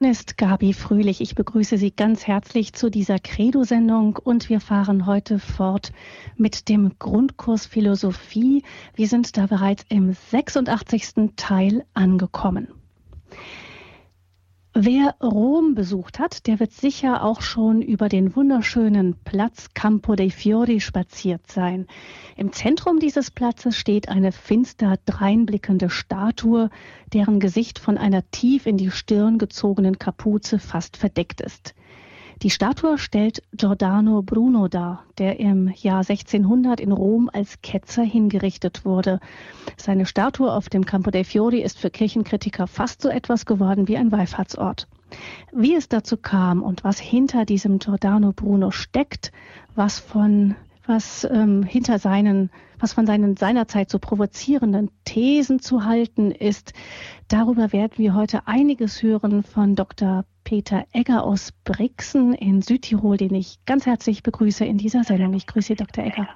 ist Gabi Fröhlich. Ich begrüße Sie ganz herzlich zu dieser Credo-Sendung und wir fahren heute fort mit dem Grundkurs Philosophie. Wir sind da bereits im 86. Teil angekommen. Wer Rom besucht hat, der wird sicher auch schon über den wunderschönen Platz Campo dei Fiori spaziert sein. Im Zentrum dieses Platzes steht eine finster dreinblickende Statue, deren Gesicht von einer tief in die Stirn gezogenen Kapuze fast verdeckt ist. Die Statue stellt Giordano Bruno dar, der im Jahr 1600 in Rom als Ketzer hingerichtet wurde. Seine Statue auf dem Campo dei Fiori ist für Kirchenkritiker fast so etwas geworden wie ein Wallfahrtsort. Wie es dazu kam und was hinter diesem Giordano Bruno steckt, was von was ähm, hinter seinen, was von seinen seinerzeit so provozierenden Thesen zu halten ist. Darüber werden wir heute einiges hören von Dr. Peter Egger aus Brixen in Südtirol, den ich ganz herzlich begrüße in dieser Sendung. Ich grüße Sie, Dr. Egger.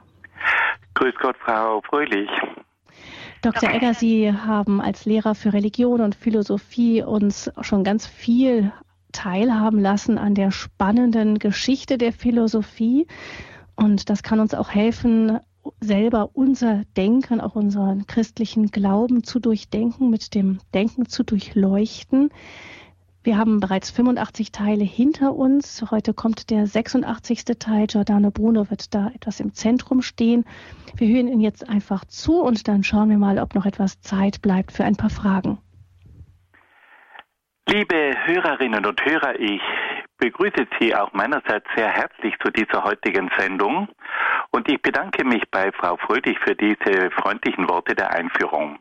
Grüß Gott, Frau Fröhlich. Dr. Egger, Sie haben als Lehrer für Religion und Philosophie uns schon ganz viel teilhaben lassen an der spannenden Geschichte der Philosophie. Und das kann uns auch helfen, selber unser Denken, auch unseren christlichen Glauben zu durchdenken, mit dem Denken zu durchleuchten. Wir haben bereits 85 Teile hinter uns. Heute kommt der 86. Teil. Giordano Bruno wird da etwas im Zentrum stehen. Wir hören ihn jetzt einfach zu und dann schauen wir mal, ob noch etwas Zeit bleibt für ein paar Fragen. Liebe Hörerinnen und Hörer, ich begrüße Sie auch meinerseits sehr herzlich zu dieser heutigen Sendung und ich bedanke mich bei Frau Fröhlich für diese freundlichen Worte der Einführung.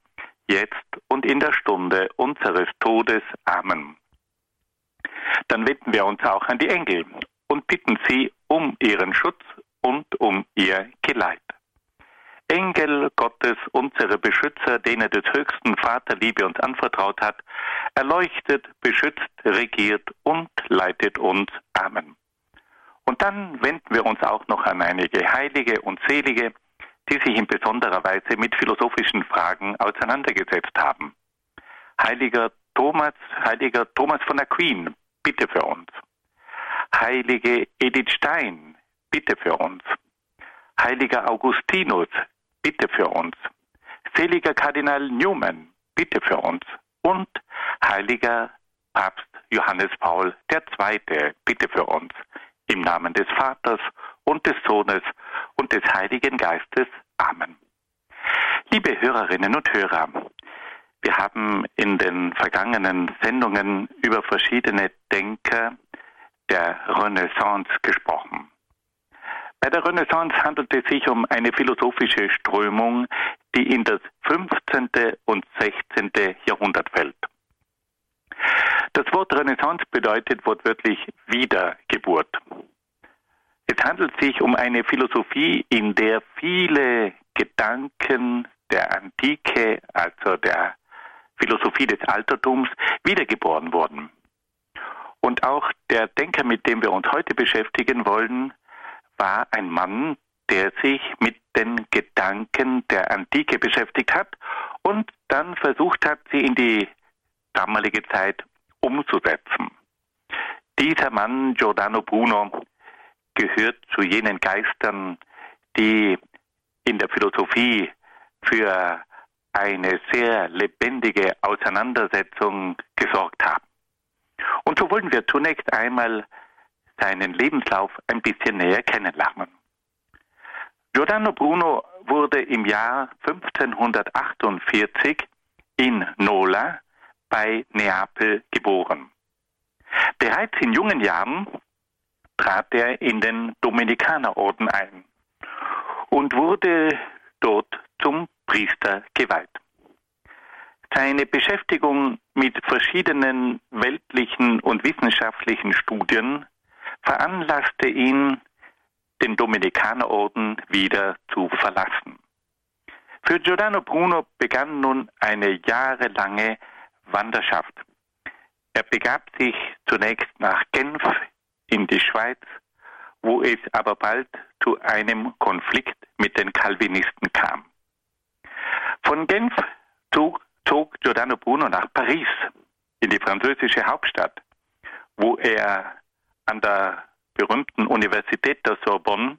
jetzt und in der Stunde unseres Todes. Amen. Dann wenden wir uns auch an die Engel und bitten sie um ihren Schutz und um ihr Geleit. Engel Gottes, unsere Beschützer, denen des höchsten Vaterliebe uns anvertraut hat, erleuchtet, beschützt, regiert und leitet uns. Amen. Und dann wenden wir uns auch noch an einige Heilige und Selige, die sich in besonderer Weise mit philosophischen Fragen auseinandergesetzt haben. Heiliger Thomas, heiliger Thomas von Aquin, bitte für uns. Heilige Edith Stein, bitte für uns. Heiliger Augustinus, bitte für uns. Seliger Kardinal Newman, bitte für uns. Und heiliger Papst Johannes Paul II, bitte für uns. Im Namen des Vaters und des Sohnes und des Heiligen Geistes. Amen. Liebe Hörerinnen und Hörer, wir haben in den vergangenen Sendungen über verschiedene Denker der Renaissance gesprochen. Bei der Renaissance handelt es sich um eine philosophische Strömung, die in das 15. und 16. Jahrhundert fällt. Das Wort Renaissance bedeutet wortwörtlich Wiedergeburt. Es handelt sich um eine Philosophie, in der viele Gedanken der Antike, also der Philosophie des Altertums, wiedergeboren wurden. Und auch der Denker, mit dem wir uns heute beschäftigen wollen, war ein Mann, der sich mit den Gedanken der Antike beschäftigt hat und dann versucht hat, sie in die damalige Zeit umzusetzen. Dieser Mann, Giordano Bruno, gehört zu jenen Geistern, die in der Philosophie für eine sehr lebendige Auseinandersetzung gesorgt haben. Und so wollen wir zunächst einmal seinen Lebenslauf ein bisschen näher kennenlernen. Giordano Bruno wurde im Jahr 1548 in Nola bei Neapel geboren. Bereits in jungen Jahren trat er in den Dominikanerorden ein und wurde dort zum Priester geweiht. Seine Beschäftigung mit verschiedenen weltlichen und wissenschaftlichen Studien veranlasste ihn, den Dominikanerorden wieder zu verlassen. Für Giordano Bruno begann nun eine jahrelange Wanderschaft. Er begab sich zunächst nach Genf in die Schweiz, wo es aber bald zu einem Konflikt mit den Calvinisten kam. Von Genf zog, zog Giordano Bruno nach Paris, in die französische Hauptstadt, wo er an der berühmten Universität der Sorbonne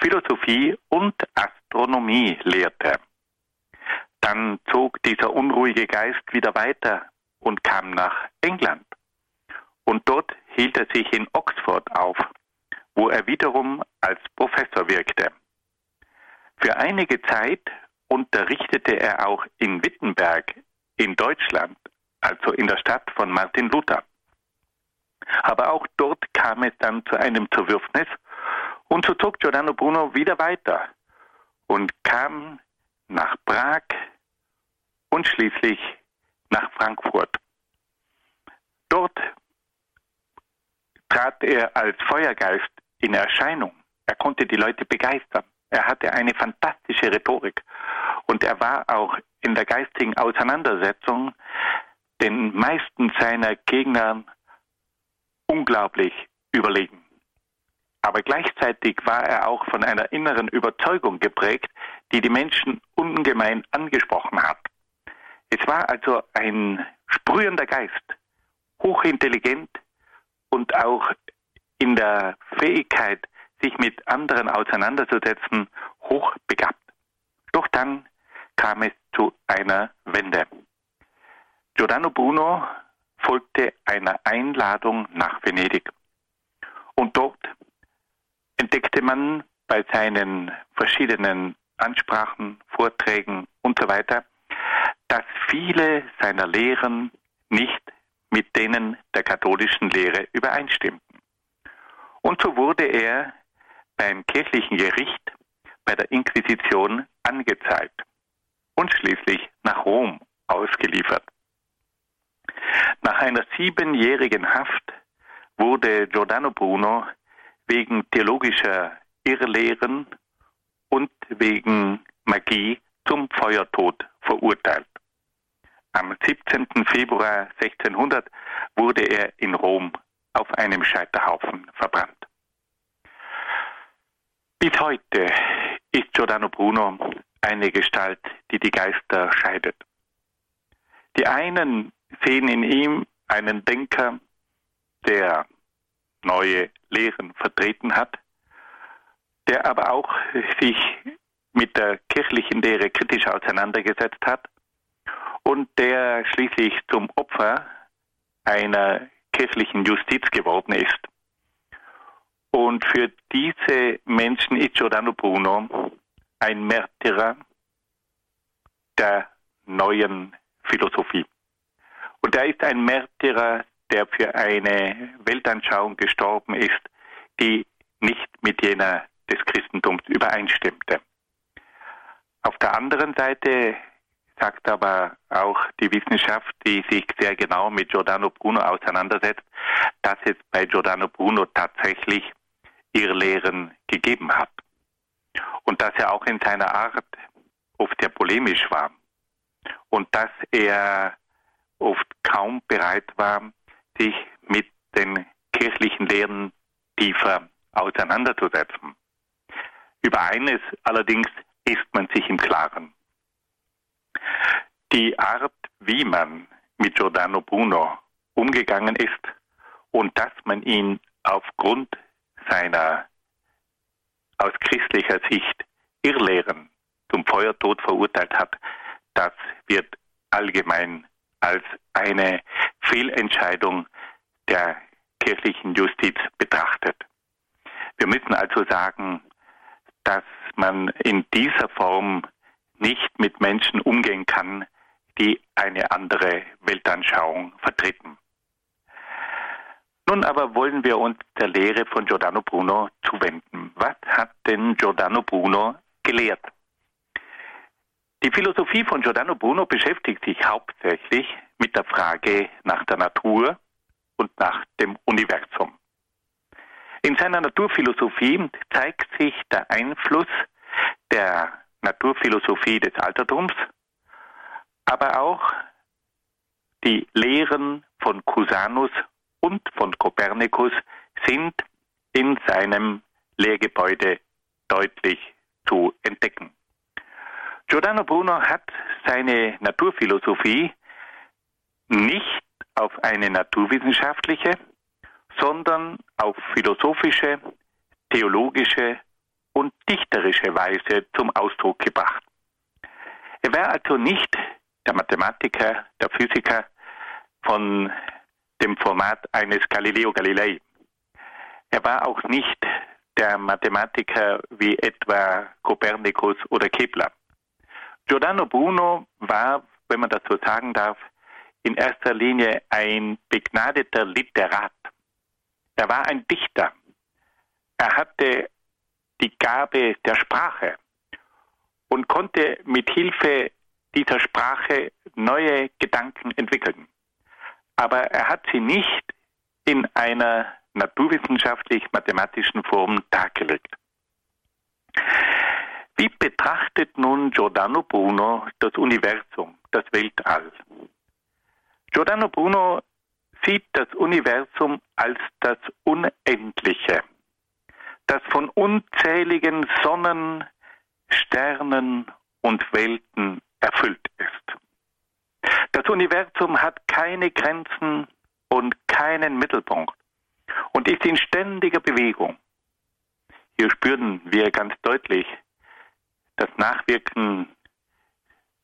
Philosophie und Astronomie lehrte. Dann zog dieser unruhige Geist wieder weiter und kam nach England. Und dort hielt er sich in Oxford auf, wo er wiederum als Professor wirkte. Für einige Zeit unterrichtete er auch in Wittenberg in Deutschland, also in der Stadt von Martin Luther. Aber auch dort kam es dann zu einem Zerwürfnis und so zog Giordano Bruno wieder weiter und kam nach Prag und schließlich nach Frankfurt. Dort trat er als Feuergeist in Erscheinung. Er konnte die Leute begeistern. Er hatte eine fantastische Rhetorik und er war auch in der geistigen Auseinandersetzung den meisten seiner Gegner unglaublich überlegen. Aber gleichzeitig war er auch von einer inneren Überzeugung geprägt, die die Menschen ungemein angesprochen hat. Es war also ein sprühender Geist, hochintelligent und auch in der Fähigkeit, sich mit anderen auseinanderzusetzen, hochbegabt. Doch dann kam es zu einer Wende. Giordano Bruno folgte einer Einladung nach Venedig. Und dort entdeckte man bei seinen verschiedenen Ansprachen, Vorträgen und so weiter, dass viele seiner Lehren nicht mit denen der katholischen Lehre übereinstimmten. Und so wurde er beim kirchlichen Gericht bei der Inquisition angezeigt und schließlich nach Rom ausgeliefert. Nach einer siebenjährigen Haft wurde Giordano Bruno wegen theologischer Irrlehren und wegen Magie zum Feuertod verurteilt. Am 17. Februar 1600 wurde er in Rom auf einem Scheiterhaufen verbrannt. Bis heute ist Giordano Bruno eine Gestalt, die die Geister scheidet. Die einen sehen in ihm einen Denker, der neue Lehren vertreten hat, der aber auch sich mit der kirchlichen Lehre kritisch auseinandergesetzt hat und der schließlich zum Opfer einer kirchlichen Justiz geworden ist. Und für diese Menschen ist Giordano Bruno ein Märtyrer der neuen Philosophie. Und er ist ein Märtyrer, der für eine Weltanschauung gestorben ist, die nicht mit jener des Christentums übereinstimmte. Auf der anderen Seite sagt aber auch die Wissenschaft, die sich sehr genau mit Giordano Bruno auseinandersetzt, dass es bei Giordano Bruno tatsächlich Irrlehren gegeben hat. Und dass er auch in seiner Art oft sehr polemisch war. Und dass er oft kaum bereit war, sich mit den kirchlichen Lehren tiefer auseinanderzusetzen. Über eines allerdings ist man sich im Klaren. Die Art, wie man mit Giordano Bruno umgegangen ist und dass man ihn aufgrund seiner aus christlicher Sicht Irrlehren zum Feuertod verurteilt hat, das wird allgemein als eine Fehlentscheidung der kirchlichen Justiz betrachtet. Wir müssen also sagen, dass man in dieser Form nicht mit Menschen umgehen kann, die eine andere Weltanschauung vertreten. Nun aber wollen wir uns der Lehre von Giordano Bruno zuwenden. Was hat denn Giordano Bruno gelehrt? Die Philosophie von Giordano Bruno beschäftigt sich hauptsächlich mit der Frage nach der Natur und nach dem Universum. In seiner Naturphilosophie zeigt sich der Einfluss der Naturphilosophie des Altertums, aber auch die Lehren von Cusanus und von Kopernikus sind in seinem Lehrgebäude deutlich zu entdecken. Giordano Bruno hat seine Naturphilosophie nicht auf eine naturwissenschaftliche, sondern auf philosophische, theologische und dichterische Weise zum Ausdruck gebracht. Er war also nicht der Mathematiker, der Physiker von dem Format eines Galileo Galilei. Er war auch nicht der Mathematiker wie etwa Kopernikus oder Kepler. Giordano Bruno war, wenn man das so sagen darf, in erster Linie ein begnadeter Literat. Er war ein Dichter. Er hatte die Gabe der Sprache und konnte mit Hilfe dieser Sprache neue Gedanken entwickeln aber er hat sie nicht in einer naturwissenschaftlich-mathematischen Form dargelegt. Wie betrachtet nun Giordano Bruno das Universum, das Weltall? Giordano Bruno sieht das Universum als das Unendliche, das von unzähligen Sonnen, Sternen und Welten erfüllt ist. Das Universum hat keine Grenzen und keinen Mittelpunkt und ist in ständiger Bewegung. Hier spüren wir ganz deutlich das Nachwirken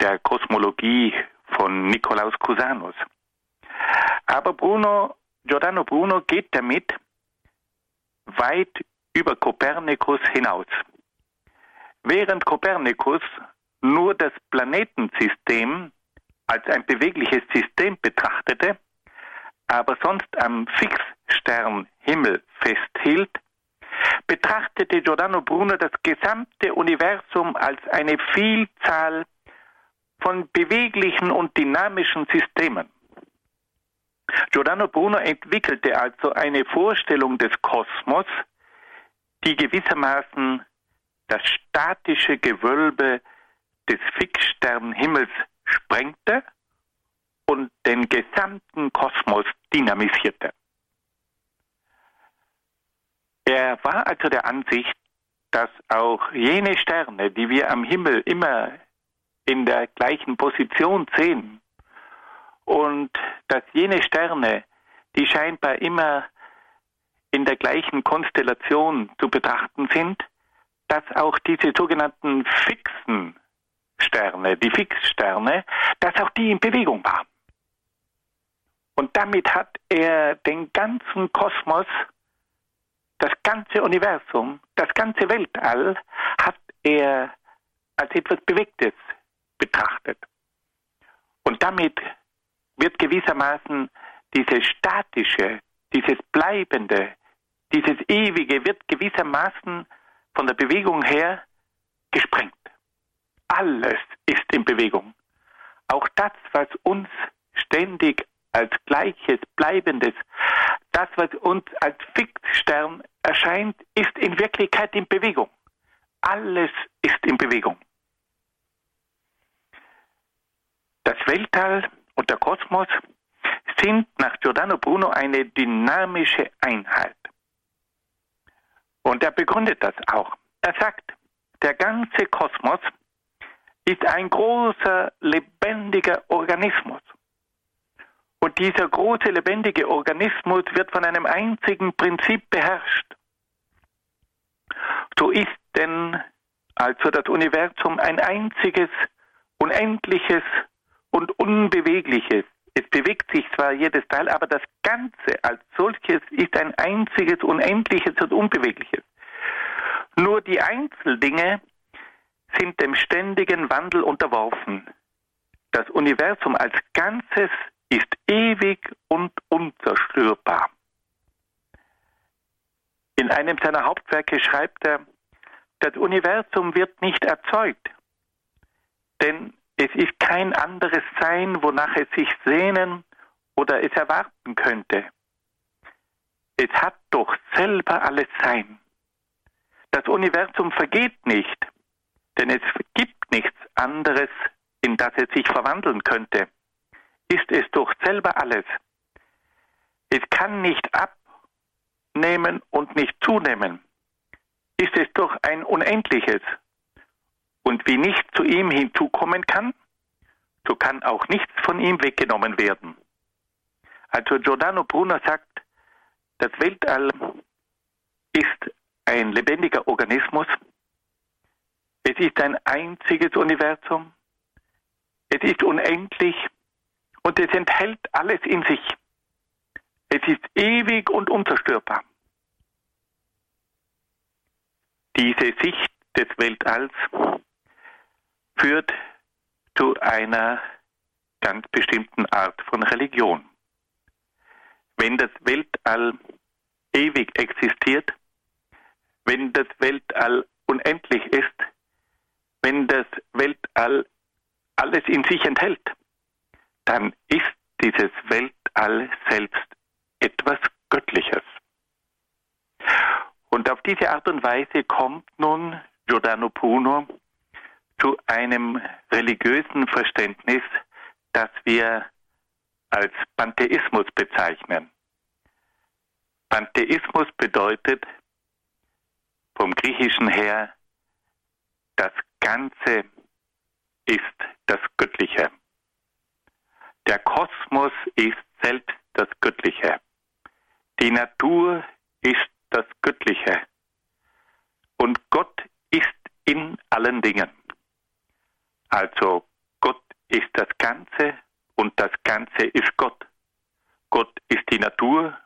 der Kosmologie von Nikolaus Cusanus. Aber Bruno, Giordano Bruno geht damit weit über Kopernikus hinaus. Während Kopernikus nur das Planetensystem als ein bewegliches System betrachtete, aber sonst am Fixsternhimmel festhielt, betrachtete Giordano Bruno das gesamte Universum als eine Vielzahl von beweglichen und dynamischen Systemen. Giordano Bruno entwickelte also eine Vorstellung des Kosmos, die gewissermaßen das statische Gewölbe des Fixsternhimmels sprengte und den gesamten Kosmos dynamisierte. Er war also der Ansicht, dass auch jene Sterne, die wir am Himmel immer in der gleichen Position sehen, und dass jene Sterne, die scheinbar immer in der gleichen Konstellation zu betrachten sind, dass auch diese sogenannten fixen Sterne, die Fixsterne, dass auch die in Bewegung waren. Und damit hat er den ganzen Kosmos, das ganze Universum, das ganze Weltall, hat er als etwas Bewegtes betrachtet. Und damit wird gewissermaßen dieses Statische, dieses Bleibende, dieses Ewige wird gewissermaßen von der Bewegung her gesprengt. Alles ist in Bewegung. Auch das, was uns ständig als Gleiches, Bleibendes, das, was uns als Fixstern erscheint, ist in Wirklichkeit in Bewegung. Alles ist in Bewegung. Das Weltall und der Kosmos sind nach Giordano Bruno eine dynamische Einheit. Und er begründet das auch. Er sagt, der ganze Kosmos ist ein großer, lebendiger Organismus. Und dieser große, lebendige Organismus wird von einem einzigen Prinzip beherrscht. So ist denn also das Universum ein einziges, unendliches und unbewegliches. Es bewegt sich zwar jedes Teil, aber das Ganze als solches ist ein einziges, unendliches und unbewegliches. Nur die Einzeldinge sind dem ständigen Wandel unterworfen. Das Universum als Ganzes ist ewig und unzerstörbar. In einem seiner Hauptwerke schreibt er, das Universum wird nicht erzeugt, denn es ist kein anderes Sein, wonach es sich sehnen oder es erwarten könnte. Es hat doch selber alles Sein. Das Universum vergeht nicht, denn es gibt nichts anderes, in das es sich verwandeln könnte. Ist es doch selber alles. Es kann nicht abnehmen und nicht zunehmen. Ist es doch ein Unendliches. Und wie nichts zu ihm hinzukommen kann, so kann auch nichts von ihm weggenommen werden. Also Giordano Bruno sagt, das Weltall ist ein lebendiger Organismus. Es ist ein einziges Universum. Es ist unendlich und es enthält alles in sich. Es ist ewig und unzerstörbar. Diese Sicht des Weltalls führt zu einer ganz bestimmten Art von Religion. Wenn das Weltall ewig existiert, wenn das Weltall unendlich ist, wenn das Weltall alles in sich enthält, dann ist dieses Weltall selbst etwas Göttliches. Und auf diese Art und Weise kommt nun Giordano Bruno zu einem religiösen Verständnis, das wir als Pantheismus bezeichnen. Pantheismus bedeutet vom Griechischen her, das Ganze ist das Göttliche. Der Kosmos ist selbst das Göttliche. Die Natur ist das Göttliche. Und Gott ist in allen Dingen. Also Gott ist das Ganze und das Ganze ist Gott. Gott ist die Natur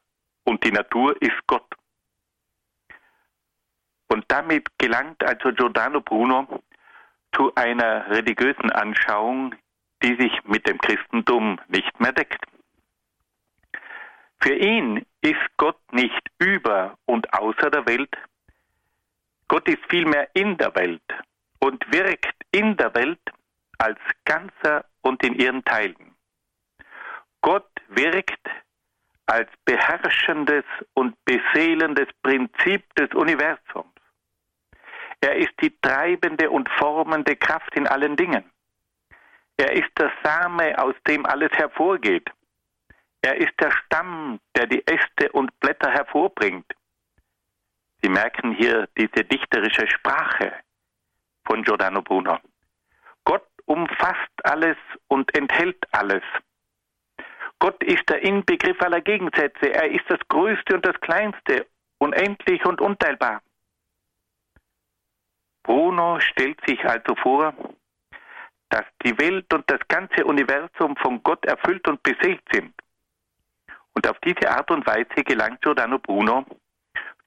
und die Natur ist Gott. Und damit gelangt also Giordano Bruno zu einer religiösen Anschauung, die sich mit dem Christentum nicht mehr deckt. Für ihn ist Gott nicht über und außer der Welt, Gott ist vielmehr in der Welt und wirkt in der Welt als Ganzer und in ihren Teilen. Gott wirkt als beherrschendes und beseelendes Prinzip des Universums. Er ist die treibende und formende Kraft in allen Dingen. Er ist der Same, aus dem alles hervorgeht. Er ist der Stamm, der die Äste und Blätter hervorbringt. Sie merken hier diese dichterische Sprache von Giordano Bruno. Gott umfasst alles und enthält alles. Gott ist der Inbegriff aller Gegensätze. Er ist das Größte und das Kleinste, unendlich und unteilbar. Bruno stellt sich also vor, dass die Welt und das ganze Universum von Gott erfüllt und beseelt sind. Und auf diese Art und Weise gelangt Giordano Bruno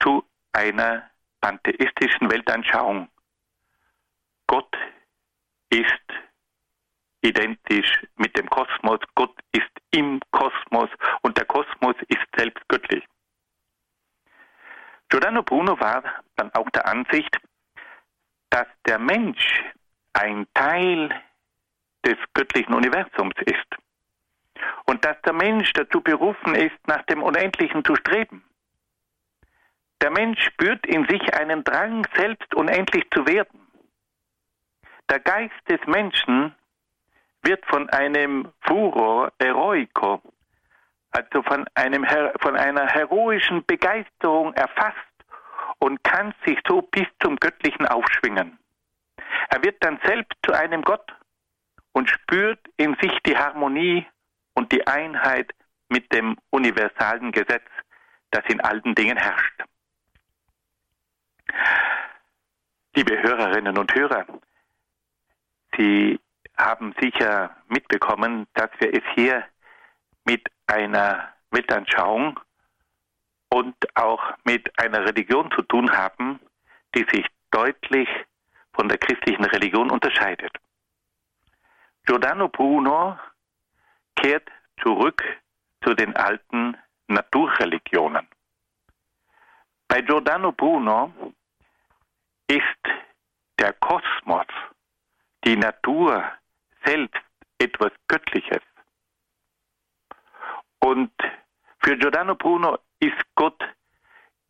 zu einer pantheistischen Weltanschauung. Gott ist identisch mit dem Kosmos, Gott ist im Kosmos und der Kosmos ist selbst göttlich. Giordano Bruno war dann auch der Ansicht, dass der Mensch ein Teil des göttlichen Universums ist und dass der Mensch dazu berufen ist, nach dem Unendlichen zu streben. Der Mensch spürt in sich einen Drang, selbst unendlich zu werden. Der Geist des Menschen wird von einem Furor eroico, also von, einem, von einer heroischen Begeisterung erfasst und kann sich so bis zum Göttlichen aufschwingen. Er wird dann selbst zu einem Gott und spürt in sich die Harmonie und die Einheit mit dem universalen Gesetz, das in allen Dingen herrscht. Liebe Hörerinnen und Hörer, Sie haben sicher mitbekommen, dass wir es hier mit einer Weltanschauung und auch mit einer Religion zu tun haben, die sich deutlich von der christlichen Religion unterscheidet. Giordano Bruno kehrt zurück zu den alten Naturreligionen. Bei Giordano Bruno ist der Kosmos, die Natur selbst etwas Göttliches. Und für Giordano Bruno ist Gott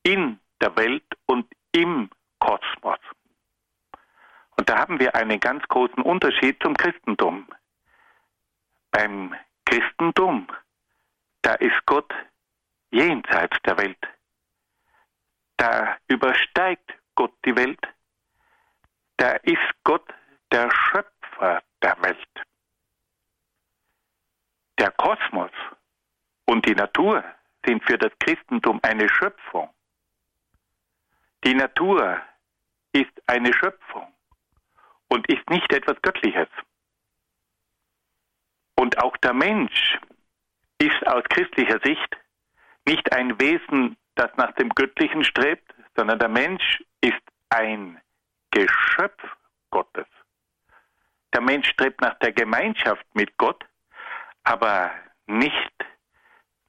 in der Welt und im Kosmos. Und da haben wir einen ganz großen Unterschied zum Christentum. Beim Christentum, da ist Gott jenseits der Welt. Da übersteigt Gott die Welt. Da ist Gott der Schöpfer der Welt. Der Kosmos und die Natur sind für das Christentum eine Schöpfung. Die Natur ist eine Schöpfung und ist nicht etwas Göttliches. Und auch der Mensch ist aus christlicher Sicht nicht ein Wesen, das nach dem Göttlichen strebt, sondern der Mensch ist ein Geschöpf Gottes. Der Mensch strebt nach der Gemeinschaft mit Gott, aber nicht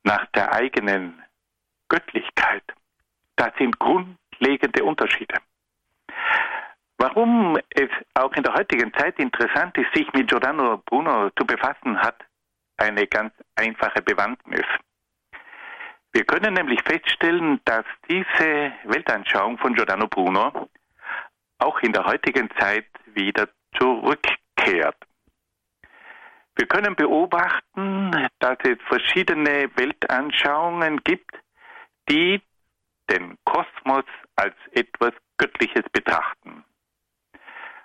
nach der eigenen Göttlichkeit. Das sind grundlegende Unterschiede. Warum es auch in der heutigen Zeit interessant ist, sich mit Giordano Bruno zu befassen, hat eine ganz einfache Bewandtnis. Wir können nämlich feststellen, dass diese Weltanschauung von Giordano Bruno auch in der heutigen Zeit wieder zurückkehrt. Wir können beobachten, dass es verschiedene Weltanschauungen gibt, die den Kosmos als etwas Göttliches betrachten.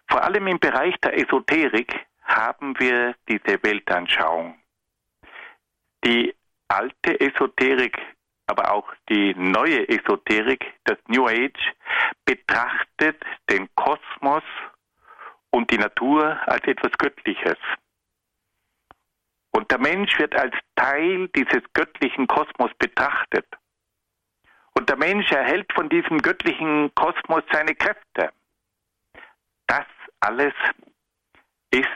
Vor allem im Bereich der Esoterik haben wir diese Weltanschauung. Die alte Esoterik, aber auch die neue Esoterik, das New Age, betrachtet den Kosmos und die Natur als etwas Göttliches. Und der Mensch wird als Teil dieses göttlichen Kosmos betrachtet. Und der Mensch erhält von diesem göttlichen Kosmos seine Kräfte. Das alles ist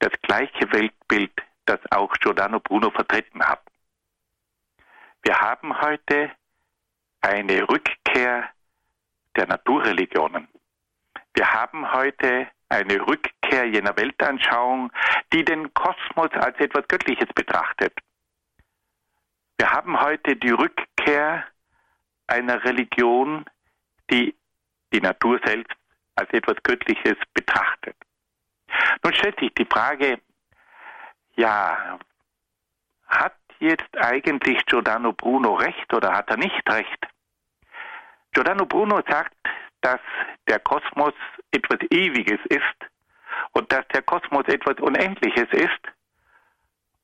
das gleiche Weltbild, das auch Giordano Bruno vertreten hat. Wir haben heute eine Rückkehr der Naturreligionen. Wir haben heute eine Rückkehr jener Weltanschauung, die den Kosmos als etwas Göttliches betrachtet. Wir haben heute die Rückkehr einer Religion, die die Natur selbst als etwas Göttliches betrachtet. Nun stellt sich die Frage, ja, hat jetzt eigentlich Giordano Bruno recht oder hat er nicht recht? Giordano Bruno sagt, dass der Kosmos etwas Ewiges ist und dass der Kosmos etwas Unendliches ist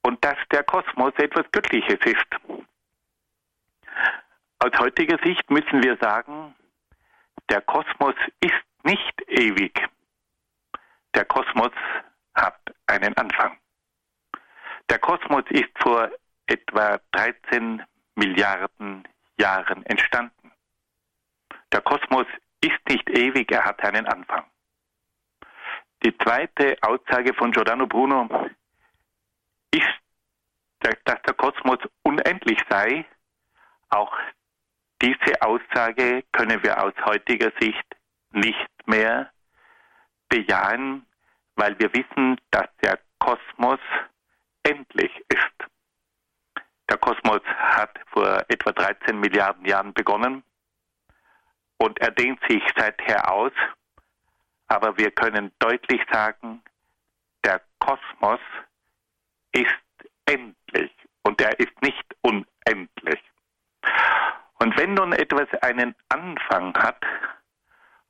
und dass der Kosmos etwas Göttliches ist. Aus heutiger Sicht müssen wir sagen, der Kosmos ist nicht ewig. Der Kosmos hat einen Anfang. Der Kosmos ist vor etwa 13 Milliarden Jahren entstanden. Der Kosmos ist nicht ewig, er hat einen Anfang. Die zweite Aussage von Giordano Bruno ist, dass der Kosmos unendlich sei. Auch diese Aussage können wir aus heutiger Sicht nicht mehr bejahen, weil wir wissen, dass der Kosmos endlich ist. Der Kosmos hat vor etwa 13 Milliarden Jahren begonnen und er dehnt sich seither aus. Aber wir können deutlich sagen, der Kosmos ist endlich und er ist nicht unendlich. Und wenn nun etwas einen Anfang hat,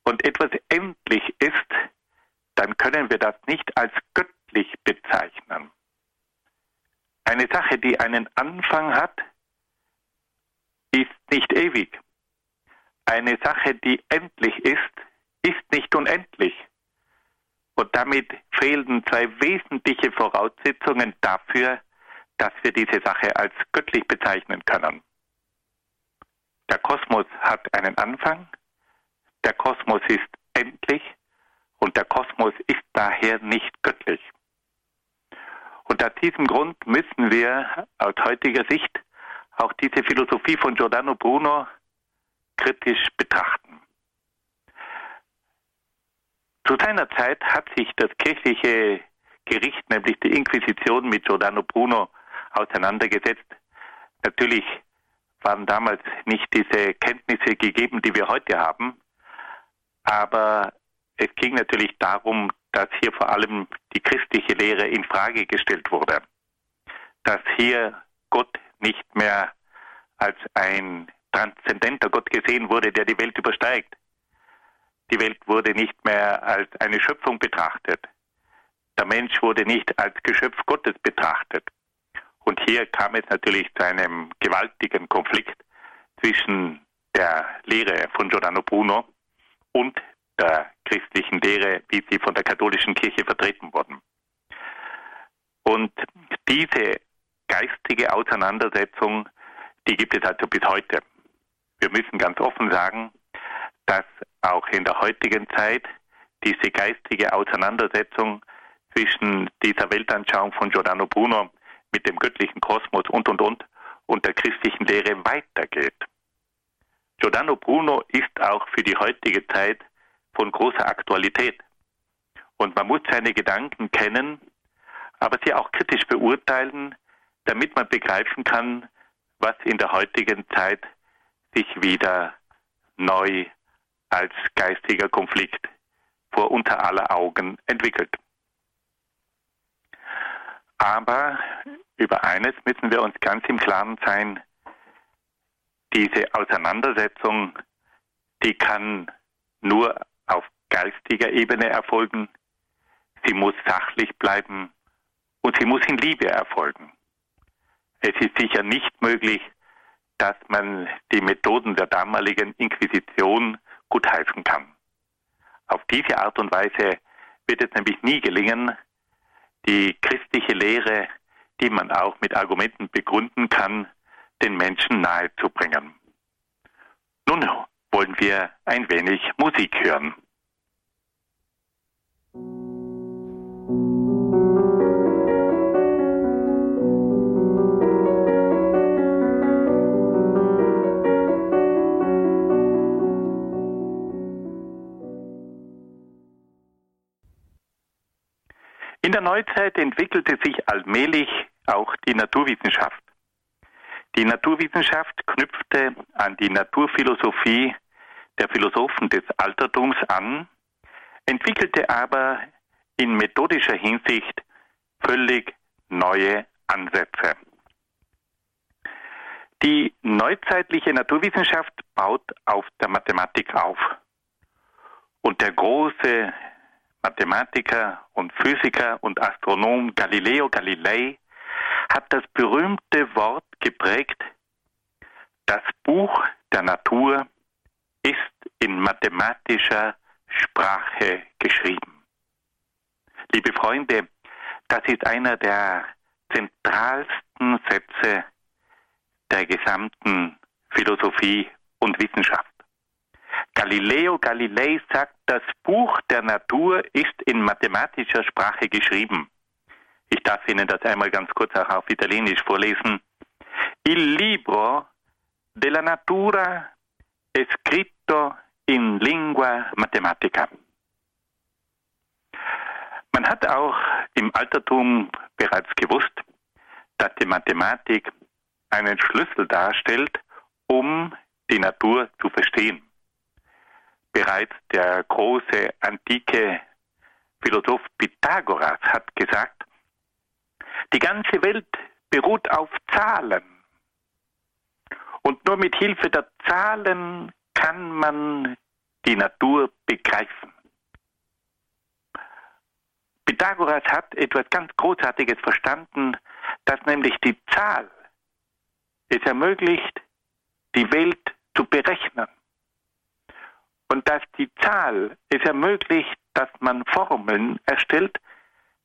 und etwas endlich ist, dann können wir das nicht als göttlich bezeichnen. Eine Sache, die einen Anfang hat, ist nicht ewig. Eine Sache, die endlich ist, ist nicht unendlich. Und damit fehlen zwei wesentliche Voraussetzungen dafür, dass wir diese Sache als göttlich bezeichnen können. Der Kosmos hat einen Anfang der Kosmos ist endlich Und der Kosmos ist daher nicht göttlich. Und aus diesem Grund müssen wir aus heutiger Sicht auch diese Philosophie von Giordano Bruno kritisch betrachten. Zu seiner Zeit hat sich das kirchliche Gericht, nämlich die Inquisition mit Giordano Bruno, auseinandergesetzt. Natürlich waren damals nicht diese Kenntnisse gegeben, die wir heute haben, aber es ging natürlich darum, dass hier vor allem die christliche Lehre in Frage gestellt wurde, dass hier Gott nicht mehr als ein transzendenter Gott gesehen wurde, der die Welt übersteigt. Die Welt wurde nicht mehr als eine Schöpfung betrachtet. Der Mensch wurde nicht als Geschöpf Gottes betrachtet. Und hier kam es natürlich zu einem gewaltigen Konflikt zwischen der Lehre von Giordano Bruno und der christlichen Lehre, wie sie von der katholischen Kirche vertreten wurden. Und diese geistige Auseinandersetzung, die gibt es also bis heute. Wir müssen ganz offen sagen, dass auch in der heutigen Zeit diese geistige Auseinandersetzung zwischen dieser Weltanschauung von Giordano Bruno mit dem göttlichen Kosmos und und und und der christlichen Lehre weitergeht. Giordano Bruno ist auch für die heutige Zeit von großer Aktualität. Und man muss seine Gedanken kennen, aber sie auch kritisch beurteilen, damit man begreifen kann, was in der heutigen Zeit sich wieder neu als geistiger Konflikt vor unter aller Augen entwickelt. Aber über eines müssen wir uns ganz im Klaren sein, diese Auseinandersetzung, die kann nur auf geistiger Ebene erfolgen, sie muss sachlich bleiben und sie muss in Liebe erfolgen. Es ist sicher nicht möglich, dass man die Methoden der damaligen Inquisition gutheißen kann. Auf diese Art und Weise wird es nämlich nie gelingen, die christliche Lehre, die man auch mit Argumenten begründen kann, den Menschen nahezubringen. Nun wollen wir ein wenig Musik hören. In der Neuzeit entwickelte sich allmählich auch die Naturwissenschaft. Die Naturwissenschaft knüpfte an die Naturphilosophie der Philosophen des Altertums an, entwickelte aber in methodischer Hinsicht völlig neue Ansätze. Die neuzeitliche Naturwissenschaft baut auf der Mathematik auf. Und der große Mathematiker und Physiker und Astronom Galileo Galilei hat das berühmte Wort geprägt, das Buch der Natur ist in mathematischer Sprache geschrieben. Liebe Freunde, das ist einer der zentralsten Sätze der gesamten Philosophie und Wissenschaft. Galileo Galilei sagt, das Buch der Natur ist in mathematischer Sprache geschrieben. Ich darf Ihnen das einmal ganz kurz auch auf Italienisch vorlesen. Il libro della natura è scritto in lingua matematica. Man hat auch im Altertum bereits gewusst, dass die Mathematik einen Schlüssel darstellt, um die Natur zu verstehen bereits der große antike Philosoph Pythagoras hat gesagt, die ganze Welt beruht auf Zahlen. Und nur mit Hilfe der Zahlen kann man die Natur begreifen. Pythagoras hat etwas ganz Großartiges verstanden, dass nämlich die Zahl es ermöglicht, die Welt zu berechnen und dass die Zahl es ermöglicht, dass man Formeln erstellt,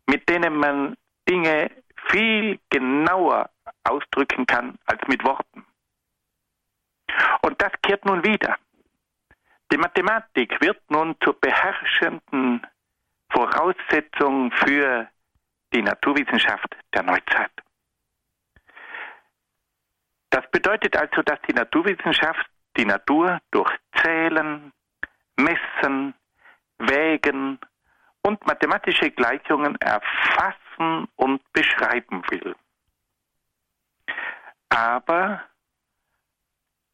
mit denen man Dinge viel genauer ausdrücken kann als mit Worten. Und das kehrt nun wieder. Die Mathematik wird nun zur beherrschenden Voraussetzung für die Naturwissenschaft der Neuzeit. Das bedeutet also, dass die Naturwissenschaft die Natur durch Zählen, Messen, Wägen und mathematische Gleichungen erfassen und beschreiben will. Aber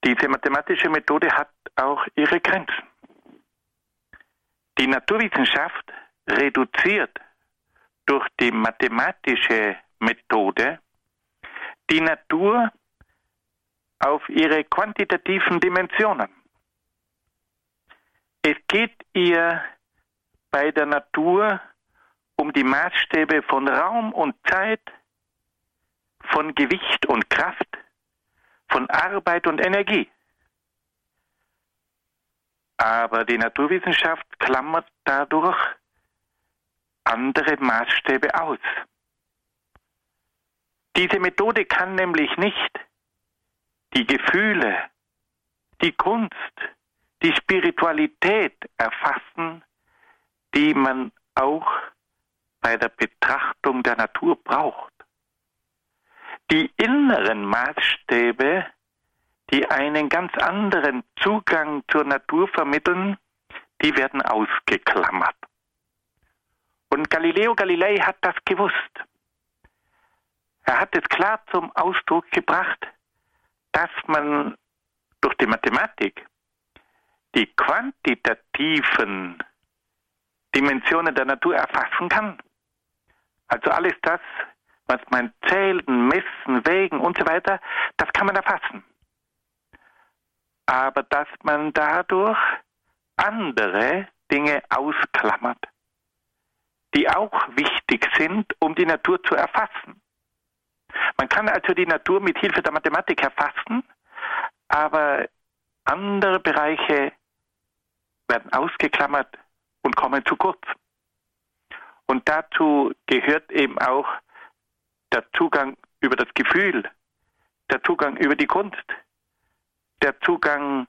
diese mathematische Methode hat auch ihre Grenzen. Die Naturwissenschaft reduziert durch die mathematische Methode die Natur auf ihre quantitativen Dimensionen. Es geht ihr bei der Natur um die Maßstäbe von Raum und Zeit, von Gewicht und Kraft, von Arbeit und Energie. Aber die Naturwissenschaft klammert dadurch andere Maßstäbe aus. Diese Methode kann nämlich nicht die Gefühle, die Kunst, die Spiritualität erfassen, die man auch bei der Betrachtung der Natur braucht. Die inneren Maßstäbe, die einen ganz anderen Zugang zur Natur vermitteln, die werden ausgeklammert. Und Galileo Galilei hat das gewusst. Er hat es klar zum Ausdruck gebracht, dass man durch die Mathematik die quantitativen Dimensionen der Natur erfassen kann. Also alles das, was man zählen, messen, wägen und so weiter, das kann man erfassen. Aber dass man dadurch andere Dinge ausklammert, die auch wichtig sind, um die Natur zu erfassen. Man kann also die Natur mit Hilfe der Mathematik erfassen, aber andere Bereiche werden ausgeklammert und kommen zu kurz. Und dazu gehört eben auch der Zugang über das Gefühl, der Zugang über die Kunst, der Zugang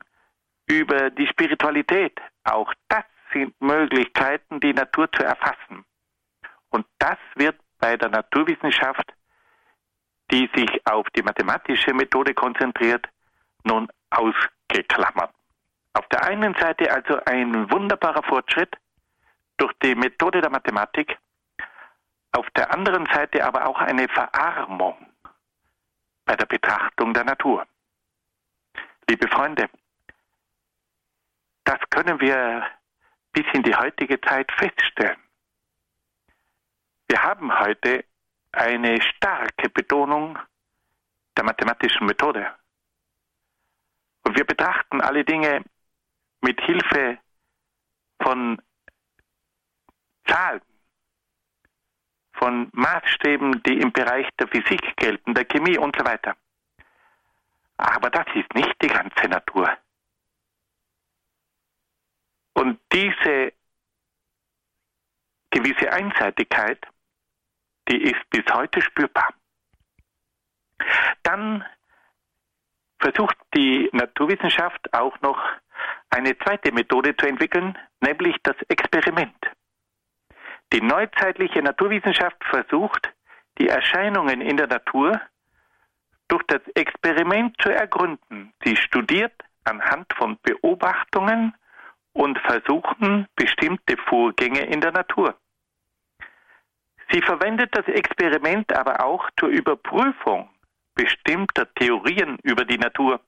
über die Spiritualität. Auch das sind Möglichkeiten, die Natur zu erfassen. Und das wird bei der Naturwissenschaft die sich auf die mathematische Methode konzentriert, nun ausgeklammert. Auf der einen Seite also ein wunderbarer Fortschritt durch die Methode der Mathematik, auf der anderen Seite aber auch eine Verarmung bei der Betrachtung der Natur. Liebe Freunde, das können wir bis in die heutige Zeit feststellen. Wir haben heute eine starke Betonung der mathematischen Methode. Und wir betrachten alle Dinge mit Hilfe von Zahlen, von Maßstäben, die im Bereich der Physik gelten, der Chemie und so weiter. Aber das ist nicht die ganze Natur. Und diese gewisse Einseitigkeit die ist bis heute spürbar. Dann versucht die Naturwissenschaft auch noch eine zweite Methode zu entwickeln, nämlich das Experiment. Die neuzeitliche Naturwissenschaft versucht, die Erscheinungen in der Natur durch das Experiment zu ergründen. Sie studiert anhand von Beobachtungen und Versuchen bestimmte Vorgänge in der Natur. Sie verwendet das Experiment aber auch zur Überprüfung bestimmter Theorien über die Natur.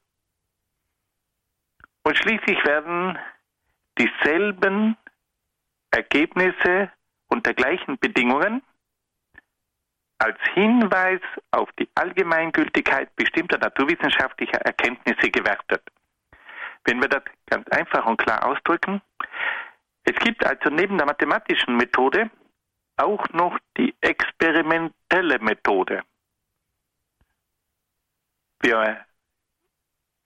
Und schließlich werden dieselben Ergebnisse unter gleichen Bedingungen als Hinweis auf die Allgemeingültigkeit bestimmter naturwissenschaftlicher Erkenntnisse gewertet. Wenn wir das ganz einfach und klar ausdrücken, es gibt also neben der mathematischen Methode auch noch die experimentelle Methode. Wir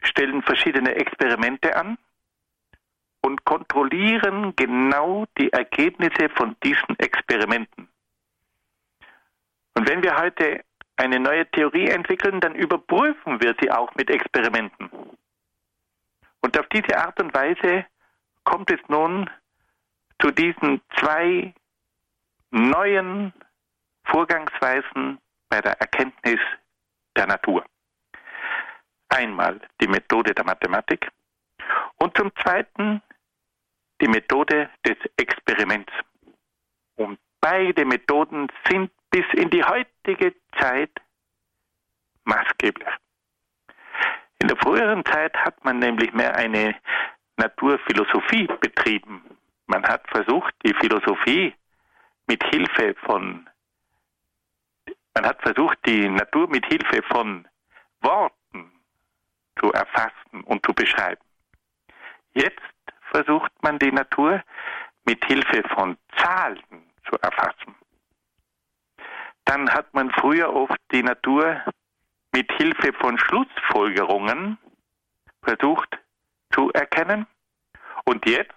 stellen verschiedene Experimente an und kontrollieren genau die Ergebnisse von diesen Experimenten. Und wenn wir heute eine neue Theorie entwickeln, dann überprüfen wir sie auch mit Experimenten. Und auf diese Art und Weise kommt es nun zu diesen zwei neuen Vorgangsweisen bei der Erkenntnis der Natur. Einmal die Methode der Mathematik und zum Zweiten die Methode des Experiments. Und beide Methoden sind bis in die heutige Zeit maßgeblich. In der früheren Zeit hat man nämlich mehr eine Naturphilosophie betrieben. Man hat versucht, die Philosophie mit Hilfe von man hat versucht, die Natur mit Hilfe von Worten zu erfassen und zu beschreiben. Jetzt versucht man die Natur mit Hilfe von Zahlen zu erfassen. Dann hat man früher oft die Natur mit Hilfe von Schlussfolgerungen versucht zu erkennen und jetzt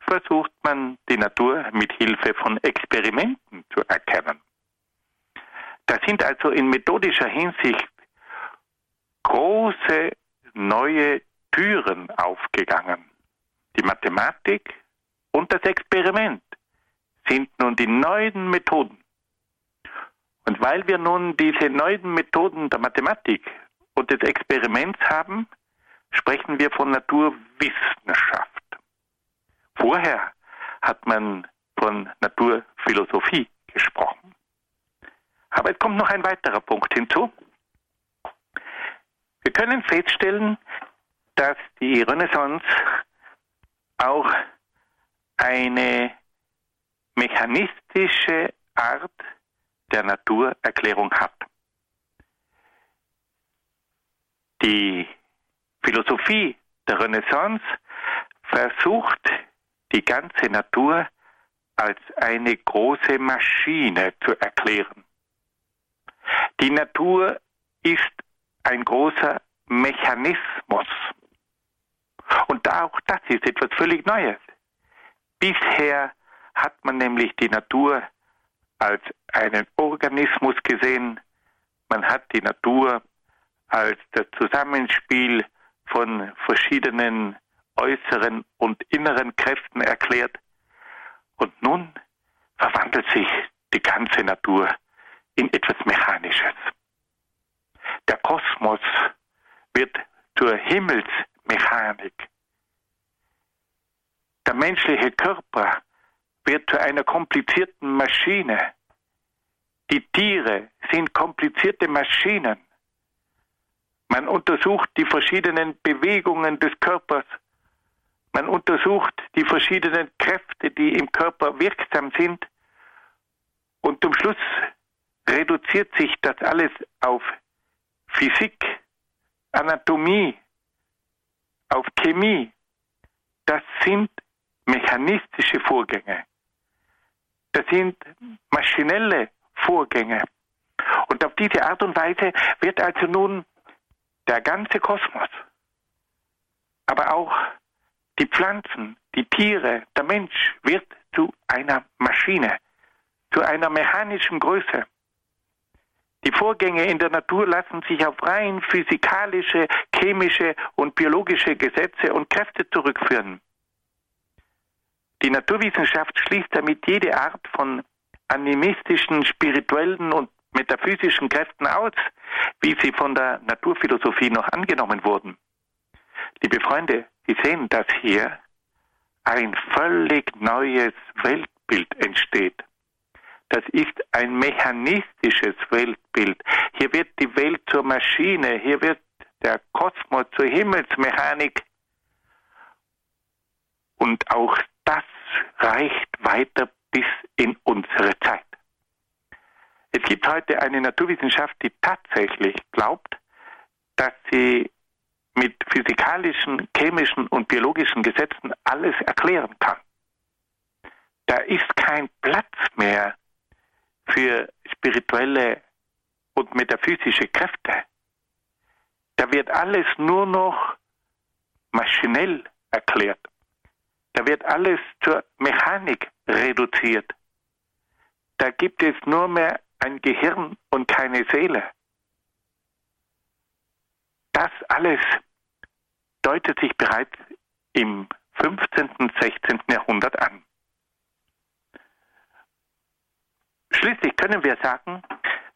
versucht man die Natur mit Hilfe von Experimenten zu erkennen. Da sind also in methodischer Hinsicht große neue Türen aufgegangen. Die Mathematik und das Experiment sind nun die neuen Methoden. Und weil wir nun diese neuen Methoden der Mathematik und des Experiments haben, sprechen wir von Naturwissenschaft. Vorher hat man von Naturphilosophie gesprochen. Aber es kommt noch ein weiterer Punkt hinzu. Wir können feststellen, dass die Renaissance auch eine mechanistische Art der Naturerklärung hat. Die Philosophie der Renaissance versucht die ganze Natur als eine große Maschine zu erklären. Die Natur ist ein großer Mechanismus. Und auch das ist etwas völlig Neues. Bisher hat man nämlich die Natur als einen Organismus gesehen. Man hat die Natur als das Zusammenspiel von verschiedenen äußeren und inneren Kräften erklärt. Und nun verwandelt sich die ganze Natur in etwas Mechanisches. Der Kosmos wird zur Himmelsmechanik. Der menschliche Körper wird zu einer komplizierten Maschine. Die Tiere sind komplizierte Maschinen. Man untersucht die verschiedenen Bewegungen des Körpers. Man untersucht die verschiedenen Kräfte, die im Körper wirksam sind. Und zum Schluss reduziert sich das alles auf Physik, Anatomie, auf Chemie. Das sind mechanistische Vorgänge. Das sind maschinelle Vorgänge. Und auf diese Art und Weise wird also nun der ganze Kosmos, aber auch die Pflanzen, die Tiere, der Mensch wird zu einer Maschine, zu einer mechanischen Größe. Die Vorgänge in der Natur lassen sich auf rein physikalische, chemische und biologische Gesetze und Kräfte zurückführen. Die Naturwissenschaft schließt damit jede Art von animistischen, spirituellen und metaphysischen Kräften aus, wie sie von der Naturphilosophie noch angenommen wurden. Liebe Freunde, Sie sehen, dass hier ein völlig neues Weltbild entsteht. Das ist ein mechanistisches Weltbild. Hier wird die Welt zur Maschine, hier wird der Kosmos zur Himmelsmechanik. Und auch das reicht weiter bis in unsere Zeit. Es gibt heute eine Naturwissenschaft, die tatsächlich glaubt, dass sie mit physikalischen, chemischen und biologischen Gesetzen alles erklären kann. Da ist kein Platz mehr für spirituelle und metaphysische Kräfte. Da wird alles nur noch maschinell erklärt. Da wird alles zur Mechanik reduziert. Da gibt es nur mehr ein Gehirn und keine Seele. Das alles deutet sich bereits im 15. und 16. Jahrhundert an. Schließlich können wir sagen,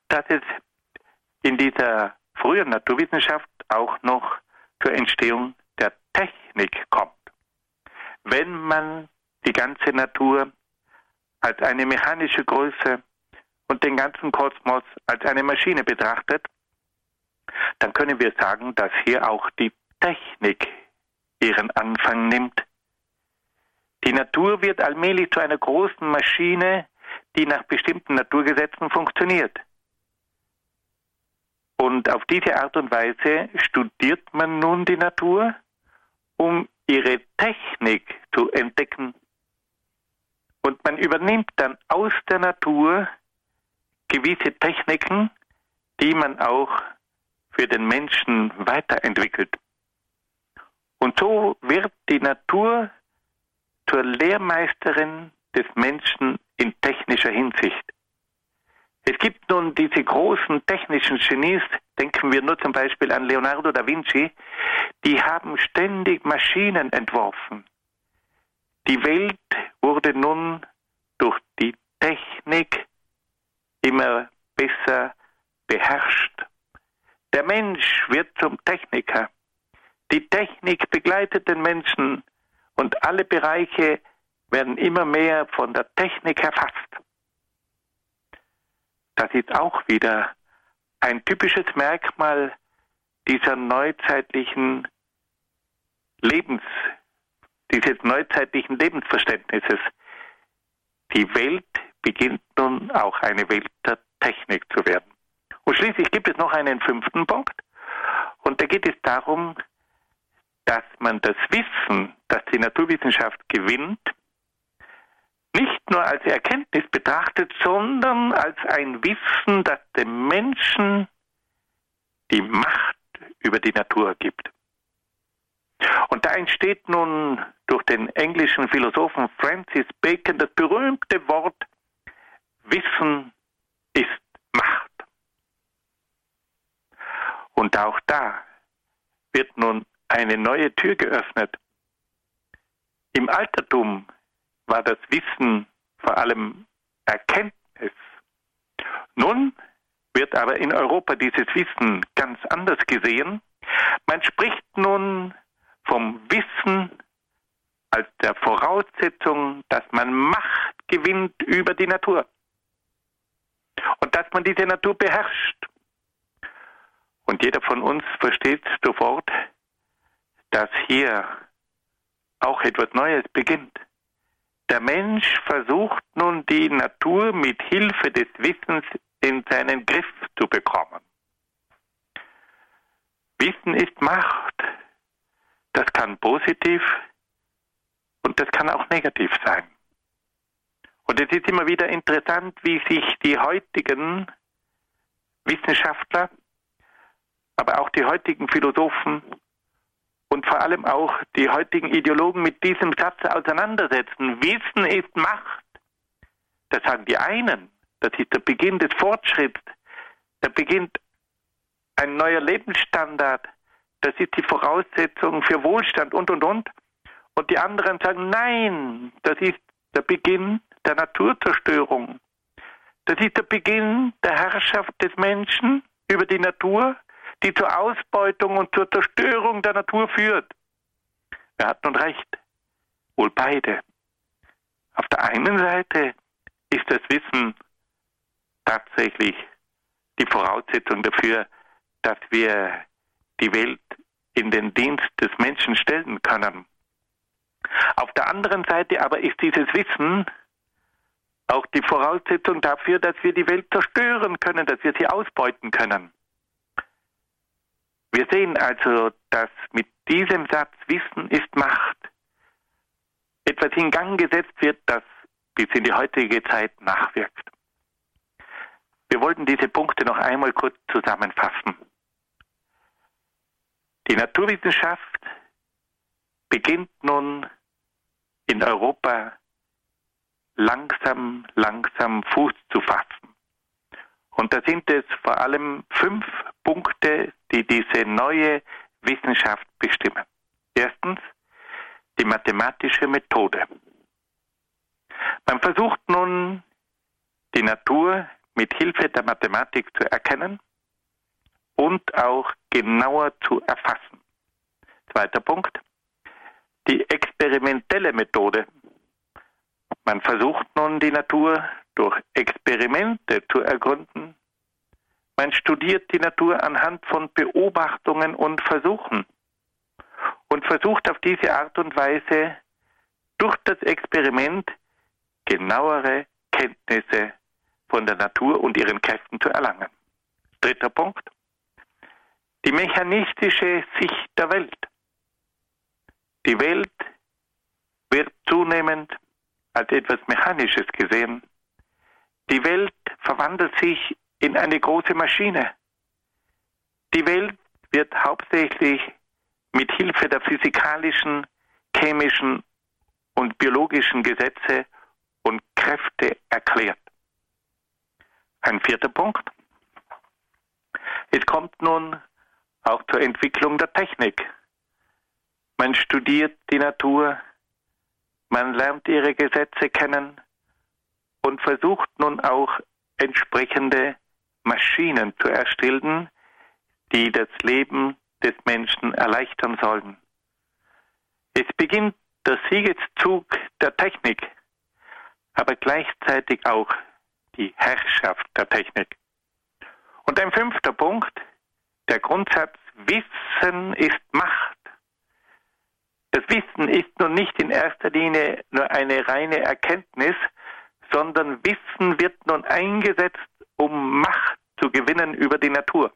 dass es in dieser frühen Naturwissenschaft auch noch zur Entstehung der Technik kommt. Wenn man die ganze Natur als eine mechanische Größe und den ganzen Kosmos als eine Maschine betrachtet, dann können wir sagen, dass hier auch die Technik ihren Anfang nimmt. Die Natur wird allmählich zu einer großen Maschine, die nach bestimmten Naturgesetzen funktioniert. Und auf diese Art und Weise studiert man nun die Natur, um ihre Technik zu entdecken. Und man übernimmt dann aus der Natur gewisse Techniken, die man auch für den Menschen weiterentwickelt. Und so wird die Natur zur Lehrmeisterin des Menschen in technischer Hinsicht. Es gibt nun diese großen technischen Genies, denken wir nur zum Beispiel an Leonardo da Vinci, die haben ständig Maschinen entworfen. Die Welt wurde nun durch die Technik immer besser beherrscht. Der Mensch wird zum Techniker. Die Technik begleitet den Menschen und alle Bereiche werden immer mehr von der Technik erfasst. Das ist auch wieder ein typisches Merkmal dieser neuzeitlichen Lebens, dieses neuzeitlichen Lebensverständnisses. Die Welt beginnt nun auch eine Welt der Technik zu werden. Und schließlich gibt es noch einen fünften Punkt. Und da geht es darum, dass man das Wissen, das die Naturwissenschaft gewinnt, nicht nur als Erkenntnis betrachtet, sondern als ein Wissen, das dem Menschen die Macht über die Natur gibt. Und da entsteht nun durch den englischen Philosophen Francis Bacon das berühmte Wort Wissen ist Macht. Und auch da wird nun eine neue Tür geöffnet. Im Altertum war das Wissen vor allem Erkenntnis. Nun wird aber in Europa dieses Wissen ganz anders gesehen. Man spricht nun vom Wissen als der Voraussetzung, dass man Macht gewinnt über die Natur und dass man diese Natur beherrscht. Und jeder von uns versteht sofort, dass hier auch etwas Neues beginnt. Der Mensch versucht nun die Natur mit Hilfe des Wissens in seinen Griff zu bekommen. Wissen ist Macht. Das kann positiv und das kann auch negativ sein. Und es ist immer wieder interessant, wie sich die heutigen Wissenschaftler, aber auch die heutigen Philosophen und vor allem auch die heutigen Ideologen mit diesem Satz auseinandersetzen. Wissen ist Macht. Das sagen die einen. Das ist der Beginn des Fortschritts. Da beginnt ein neuer Lebensstandard. Das ist die Voraussetzung für Wohlstand und, und, und. Und die anderen sagen, nein, das ist der Beginn der Naturzerstörung. Das ist der Beginn der Herrschaft des Menschen über die Natur die zur Ausbeutung und zur Zerstörung der Natur führt. Wer hat nun recht? Wohl beide. Auf der einen Seite ist das Wissen tatsächlich die Voraussetzung dafür, dass wir die Welt in den Dienst des Menschen stellen können. Auf der anderen Seite aber ist dieses Wissen auch die Voraussetzung dafür, dass wir die Welt zerstören können, dass wir sie ausbeuten können. Wir sehen also, dass mit diesem Satz Wissen ist Macht etwas in Gang gesetzt wird, das bis in die heutige Zeit nachwirkt. Wir wollten diese Punkte noch einmal kurz zusammenfassen. Die Naturwissenschaft beginnt nun in Europa langsam, langsam Fuß zu fassen. Und da sind es vor allem fünf Punkte, die diese neue Wissenschaft bestimmen. Erstens die mathematische Methode. Man versucht nun die Natur mit Hilfe der Mathematik zu erkennen und auch genauer zu erfassen. Zweiter Punkt. Die experimentelle Methode. Man versucht nun die Natur durch Experimente zu ergründen. Man studiert die Natur anhand von Beobachtungen und Versuchen und versucht auf diese Art und Weise durch das Experiment genauere Kenntnisse von der Natur und ihren Kräften zu erlangen. Dritter Punkt. Die mechanistische Sicht der Welt. Die Welt wird zunehmend als etwas Mechanisches gesehen. Die Welt verwandelt sich in eine große Maschine. Die Welt wird hauptsächlich mit Hilfe der physikalischen, chemischen und biologischen Gesetze und Kräfte erklärt. Ein vierter Punkt. Es kommt nun auch zur Entwicklung der Technik. Man studiert die Natur, man lernt ihre Gesetze kennen und versucht nun auch entsprechende Maschinen zu erstellen, die das Leben des Menschen erleichtern sollen. Es beginnt der Siegeszug der Technik, aber gleichzeitig auch die Herrschaft der Technik. Und ein fünfter Punkt, der Grundsatz, Wissen ist Macht. Das Wissen ist nun nicht in erster Linie nur eine reine Erkenntnis, sondern Wissen wird nun eingesetzt, um Macht zu gewinnen über die Natur.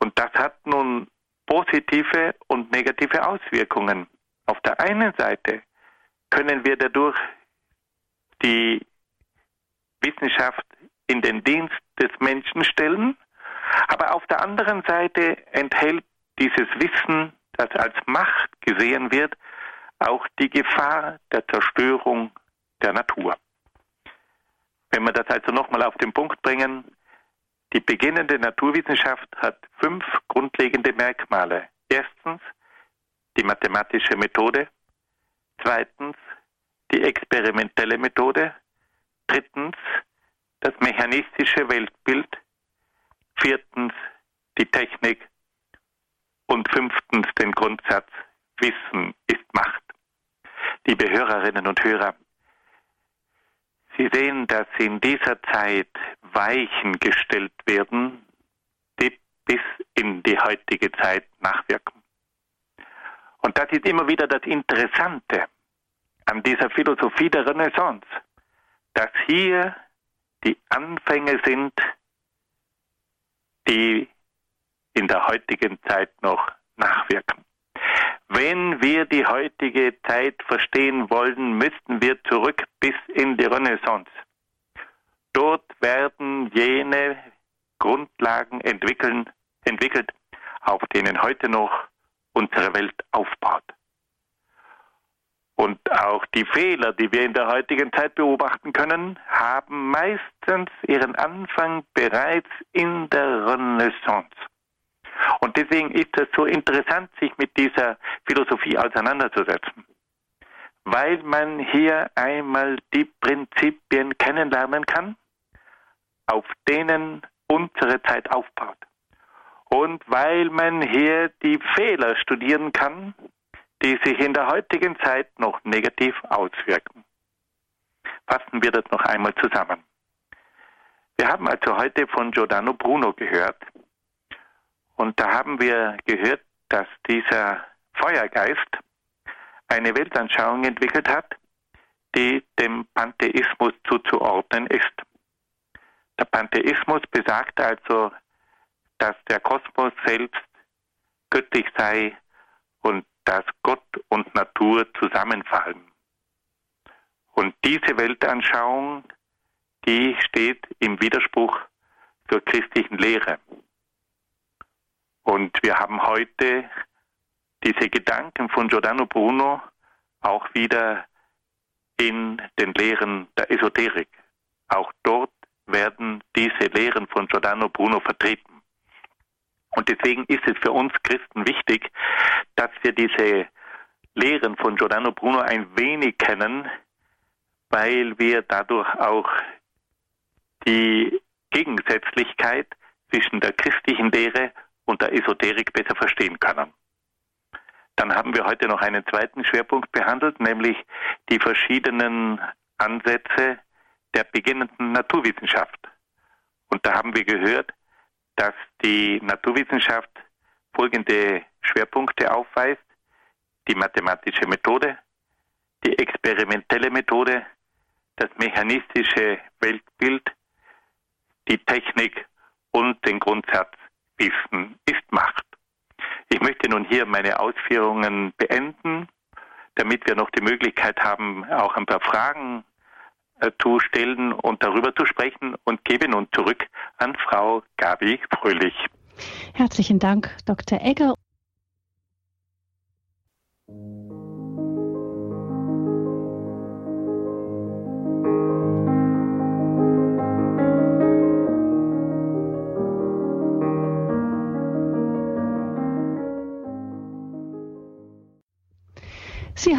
Und das hat nun positive und negative Auswirkungen. Auf der einen Seite können wir dadurch die Wissenschaft in den Dienst des Menschen stellen, aber auf der anderen Seite enthält dieses Wissen, das als Macht gesehen wird, auch die Gefahr der Zerstörung der Natur. Wenn wir das also nochmal auf den Punkt bringen, die beginnende Naturwissenschaft hat fünf grundlegende Merkmale. Erstens die mathematische Methode, zweitens die experimentelle Methode, drittens das mechanistische Weltbild, viertens die Technik und fünftens den Grundsatz Wissen ist Macht. Liebe Hörerinnen und Hörer, Sie sehen, dass in dieser Zeit Weichen gestellt werden, die bis in die heutige Zeit nachwirken. Und das ist immer wieder das Interessante an dieser Philosophie der Renaissance, dass hier die Anfänge sind, die in der heutigen Zeit noch nachwirken. Wenn wir die heutige Zeit verstehen wollen, müssten wir zurück bis in die Renaissance. Dort werden jene Grundlagen entwickelt, auf denen heute noch unsere Welt aufbaut. Und auch die Fehler, die wir in der heutigen Zeit beobachten können, haben meistens ihren Anfang bereits in der Renaissance. Und deswegen ist es so interessant, sich mit dieser Philosophie auseinanderzusetzen, weil man hier einmal die Prinzipien kennenlernen kann, auf denen unsere Zeit aufbaut. Und weil man hier die Fehler studieren kann, die sich in der heutigen Zeit noch negativ auswirken. Fassen wir das noch einmal zusammen. Wir haben also heute von Giordano Bruno gehört, und da haben wir gehört, dass dieser Feuergeist eine Weltanschauung entwickelt hat, die dem Pantheismus zuzuordnen ist. Der Pantheismus besagt also, dass der Kosmos selbst göttlich sei und dass Gott und Natur zusammenfallen. Und diese Weltanschauung, die steht im Widerspruch zur christlichen Lehre. Und wir haben heute diese Gedanken von Giordano Bruno auch wieder in den Lehren der Esoterik. Auch dort werden diese Lehren von Giordano Bruno vertreten. Und deswegen ist es für uns Christen wichtig, dass wir diese Lehren von Giordano Bruno ein wenig kennen, weil wir dadurch auch die Gegensätzlichkeit zwischen der christlichen Lehre und der Esoterik besser verstehen können. Dann haben wir heute noch einen zweiten Schwerpunkt behandelt, nämlich die verschiedenen Ansätze der beginnenden Naturwissenschaft. Und da haben wir gehört, dass die Naturwissenschaft folgende Schwerpunkte aufweist. Die mathematische Methode, die experimentelle Methode, das mechanistische Weltbild, die Technik und den Grundsatz Wissen möchte nun hier meine Ausführungen beenden, damit wir noch die Möglichkeit haben, auch ein paar Fragen äh, zu stellen und darüber zu sprechen und gebe nun zurück an Frau Gabi Fröhlich. Herzlichen Dank, Dr. Egger.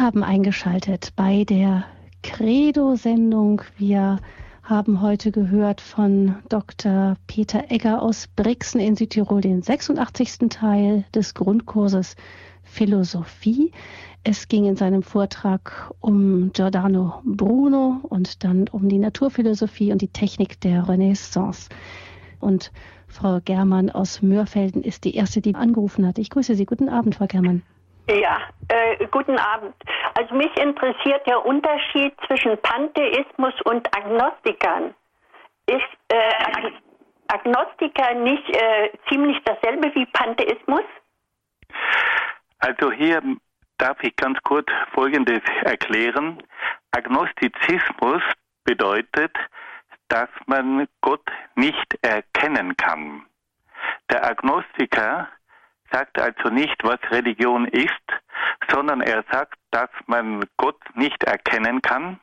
Haben eingeschaltet bei der Credo-Sendung. Wir haben heute gehört von Dr. Peter Egger aus Brixen in Südtirol den 86. Teil des Grundkurses Philosophie. Es ging in seinem Vortrag um Giordano Bruno und dann um die Naturphilosophie und die Technik der Renaissance. Und Frau Germann aus Mörfelden ist die erste, die angerufen hat. Ich grüße Sie. Guten Abend, Frau Germann. Ja, äh, guten Abend. Also mich interessiert der Unterschied zwischen Pantheismus und Agnostikern. Ist äh, Agnostiker nicht äh, ziemlich dasselbe wie Pantheismus? Also hier darf ich ganz kurz Folgendes erklären. Agnostizismus bedeutet, dass man Gott nicht erkennen kann. Der Agnostiker sagt also nicht, was Religion ist, sondern er sagt, dass man Gott nicht erkennen kann,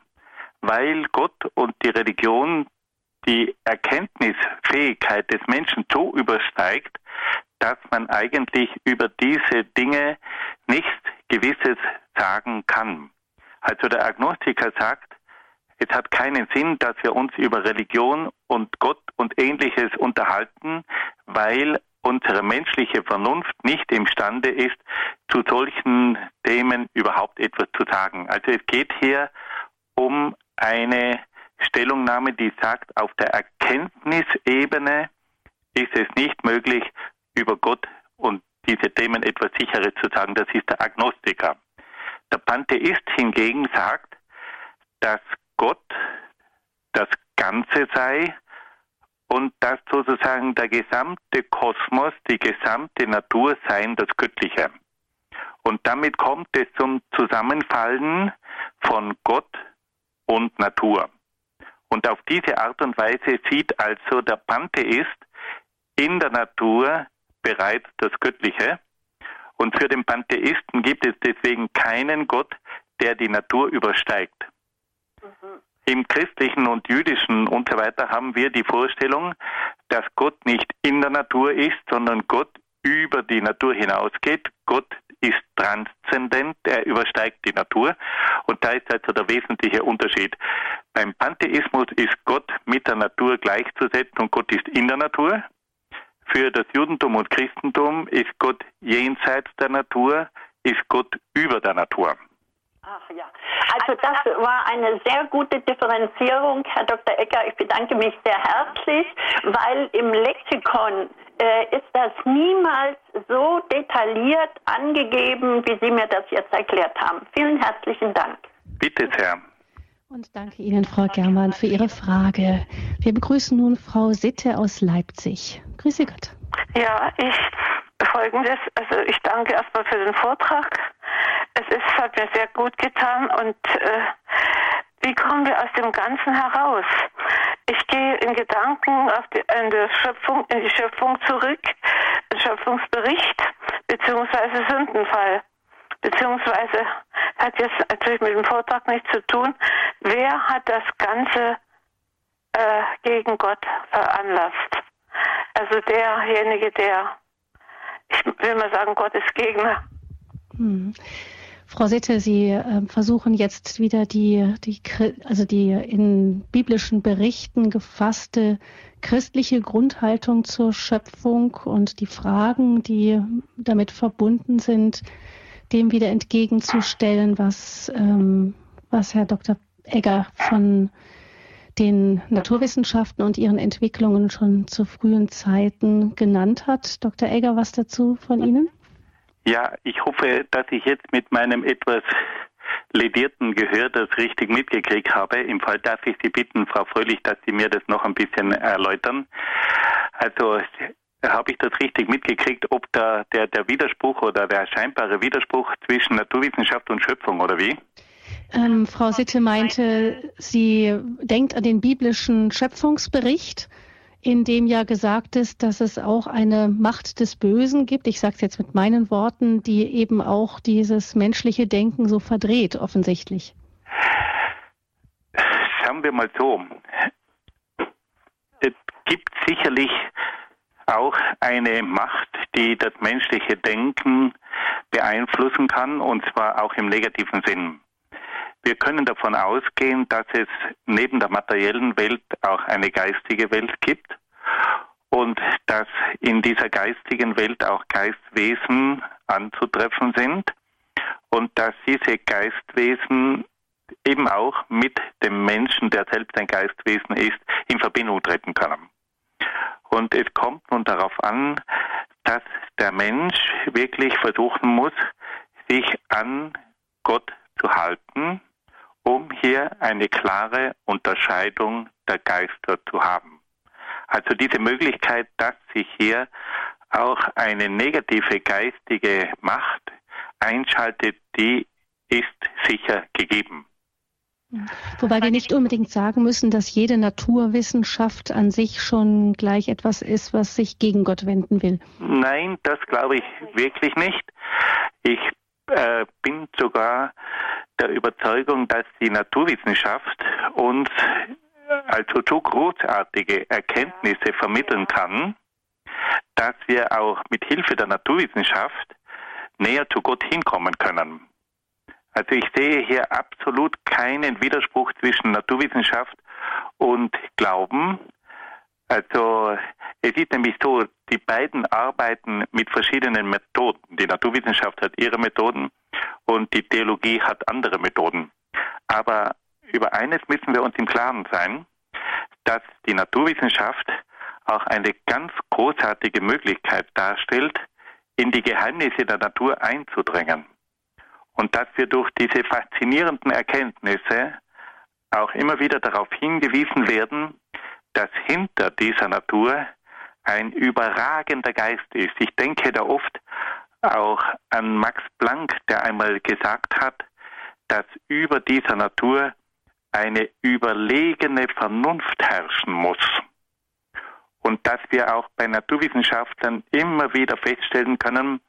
weil Gott und die Religion die Erkenntnisfähigkeit des Menschen so übersteigt, dass man eigentlich über diese Dinge nichts Gewisses sagen kann. Also der Agnostiker sagt, es hat keinen Sinn, dass wir uns über Religion und Gott und ähnliches unterhalten, weil unsere menschliche Vernunft nicht imstande ist, zu solchen Themen überhaupt etwas zu sagen. Also es geht hier um eine Stellungnahme, die sagt, auf der Erkenntnisebene ist es nicht möglich, über Gott und diese Themen etwas Sicheres zu sagen. Das ist der Agnostiker. Der Pantheist hingegen sagt, dass Gott das Ganze sei und dass sozusagen der gesamte Kosmos, die gesamte Natur seien das Göttliche. Und damit kommt es zum Zusammenfallen von Gott und Natur. Und auf diese Art und Weise sieht also der Pantheist in der Natur bereits das Göttliche. Und für den Pantheisten gibt es deswegen keinen Gott, der die Natur übersteigt. Im christlichen und jüdischen und so weiter haben wir die Vorstellung, dass Gott nicht in der Natur ist, sondern Gott über die Natur hinausgeht. Gott ist transzendent, er übersteigt die Natur. Und da ist also der wesentliche Unterschied. Beim Pantheismus ist Gott mit der Natur gleichzusetzen und Gott ist in der Natur. Für das Judentum und Christentum ist Gott jenseits der Natur, ist Gott über der Natur. Ach ja, also das war eine sehr gute Differenzierung, Herr Dr. Ecker. Ich bedanke mich sehr herzlich, weil im Lexikon äh, ist das niemals so detailliert angegeben, wie Sie mir das jetzt erklärt haben. Vielen herzlichen Dank. Bitte sehr. Und danke Ihnen, Frau Germann, für Ihre Frage. Wir begrüßen nun Frau Sitte aus Leipzig. Grüße Gott. Ja, ich folgendes, also ich danke erstmal für den Vortrag es ist, hat mir sehr gut getan und äh, wie kommen wir aus dem Ganzen heraus? Ich gehe in Gedanken auf die, in, der Schöpfung, in die Schöpfung zurück, den Schöpfungsbericht beziehungsweise Sündenfall. Beziehungsweise hat jetzt natürlich mit dem Vortrag nichts zu tun. Wer hat das Ganze äh, gegen Gott veranlasst? Also derjenige, der, ich will mal sagen, Gottes Gegner. Hm. Frau Sitte, Sie äh, versuchen jetzt wieder die, die, also die in biblischen Berichten gefasste christliche Grundhaltung zur Schöpfung und die Fragen, die damit verbunden sind, dem wieder entgegenzustellen, was, ähm, was Herr Dr. Egger von den Naturwissenschaften und ihren Entwicklungen schon zu frühen Zeiten genannt hat. Dr. Egger, was dazu von Ihnen? Ja, ich hoffe, dass ich jetzt mit meinem etwas ledierten Gehör das richtig mitgekriegt habe. Im Fall darf ich Sie bitten, Frau Fröhlich, dass Sie mir das noch ein bisschen erläutern. Also habe ich das richtig mitgekriegt, ob da der, der Widerspruch oder der scheinbare Widerspruch zwischen Naturwissenschaft und Schöpfung oder wie? Ähm, Frau Sitte meinte, sie denkt an den biblischen Schöpfungsbericht in dem ja gesagt ist, dass es auch eine Macht des Bösen gibt. Ich sage es jetzt mit meinen Worten, die eben auch dieses menschliche Denken so verdreht, offensichtlich. Schauen wir mal so. Es gibt sicherlich auch eine Macht, die das menschliche Denken beeinflussen kann, und zwar auch im negativen Sinn. Wir können davon ausgehen, dass es neben der materiellen Welt auch eine geistige Welt gibt und dass in dieser geistigen Welt auch Geistwesen anzutreffen sind und dass diese Geistwesen eben auch mit dem Menschen, der selbst ein Geistwesen ist, in Verbindung treten können. Und es kommt nun darauf an, dass der Mensch wirklich versuchen muss, sich an Gott zu halten um hier eine klare Unterscheidung der Geister zu haben. Also diese Möglichkeit, dass sich hier auch eine negative geistige Macht einschaltet, die ist sicher gegeben. Wobei wir nicht unbedingt sagen müssen, dass jede Naturwissenschaft an sich schon gleich etwas ist, was sich gegen Gott wenden will. Nein, das glaube ich wirklich nicht. Ich äh, bin sogar der Überzeugung, dass die Naturwissenschaft uns also so großartige Erkenntnisse vermitteln kann, dass wir auch mit Hilfe der Naturwissenschaft näher zu Gott hinkommen können. Also ich sehe hier absolut keinen Widerspruch zwischen Naturwissenschaft und Glauben. Also es ist nämlich so, die beiden arbeiten mit verschiedenen Methoden. Die Naturwissenschaft hat ihre Methoden und die Theologie hat andere Methoden. Aber über eines müssen wir uns im Klaren sein, dass die Naturwissenschaft auch eine ganz großartige Möglichkeit darstellt, in die Geheimnisse der Natur einzudringen. Und dass wir durch diese faszinierenden Erkenntnisse auch immer wieder darauf hingewiesen werden, dass hinter dieser Natur ein überragender Geist ist. Ich denke da oft auch an Max Planck, der einmal gesagt hat, dass über dieser Natur eine überlegene Vernunft herrschen muss. Und dass wir auch bei Naturwissenschaftlern immer wieder feststellen können,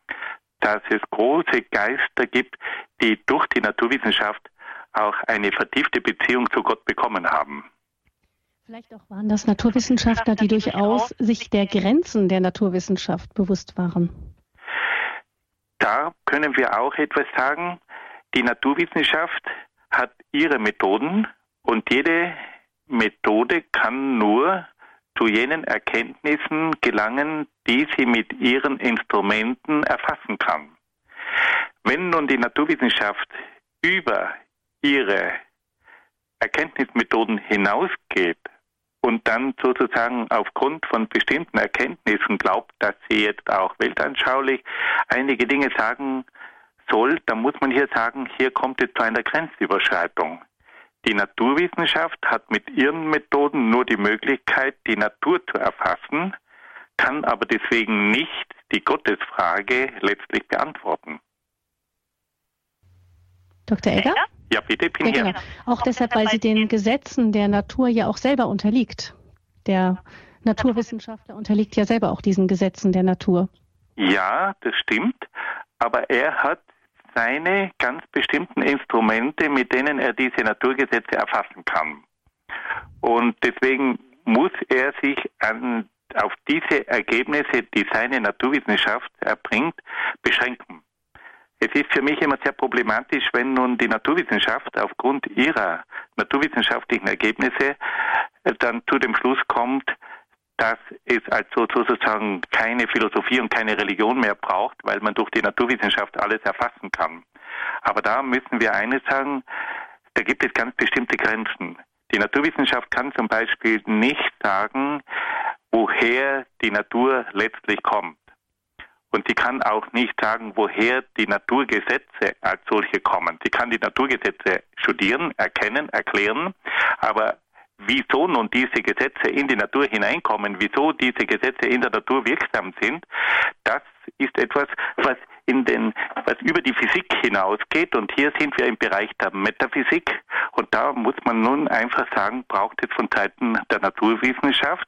dass es große Geister gibt, die durch die Naturwissenschaft auch eine vertiefte Beziehung zu Gott bekommen haben. Vielleicht auch waren das Naturwissenschaftler, die durchaus sich der Grenzen der Naturwissenschaft bewusst waren da können wir auch etwas sagen. Die Naturwissenschaft hat ihre Methoden und jede Methode kann nur zu jenen Erkenntnissen gelangen, die sie mit ihren Instrumenten erfassen kann. Wenn nun die Naturwissenschaft über ihre Erkenntnismethoden hinausgeht und dann sozusagen aufgrund von bestimmten Erkenntnissen glaubt, dass sie jetzt auch weltanschaulich einige Dinge sagen soll, dann muss man hier sagen, hier kommt es zu einer Grenzüberschreitung. Die Naturwissenschaft hat mit ihren Methoden nur die Möglichkeit, die Natur zu erfassen, kann aber deswegen nicht die Gottesfrage letztlich beantworten. Dr. Egger? Ja, bitte, bin ja, hier. Genau. Auch deshalb, weil sie den Gesetzen der Natur ja auch selber unterliegt. Der Naturwissenschaftler unterliegt ja selber auch diesen Gesetzen der Natur. Ja, das stimmt. Aber er hat seine ganz bestimmten Instrumente, mit denen er diese Naturgesetze erfassen kann. Und deswegen muss er sich an, auf diese Ergebnisse, die seine Naturwissenschaft erbringt, beschränken. Es ist für mich immer sehr problematisch, wenn nun die Naturwissenschaft aufgrund ihrer naturwissenschaftlichen Ergebnisse äh, dann zu dem Schluss kommt, dass es also sozusagen keine Philosophie und keine Religion mehr braucht, weil man durch die Naturwissenschaft alles erfassen kann. Aber da müssen wir eines sagen, da gibt es ganz bestimmte Grenzen. Die Naturwissenschaft kann zum Beispiel nicht sagen, woher die Natur letztlich kommt. Und sie kann auch nicht sagen, woher die Naturgesetze als solche kommen. Sie kann die Naturgesetze studieren, erkennen, erklären, aber wieso nun diese Gesetze in die Natur hineinkommen, wieso diese Gesetze in der Natur wirksam sind, das ist etwas, was in den, was über die Physik hinausgeht. Und hier sind wir im Bereich der Metaphysik. Und da muss man nun einfach sagen, braucht es von Seiten der Naturwissenschaft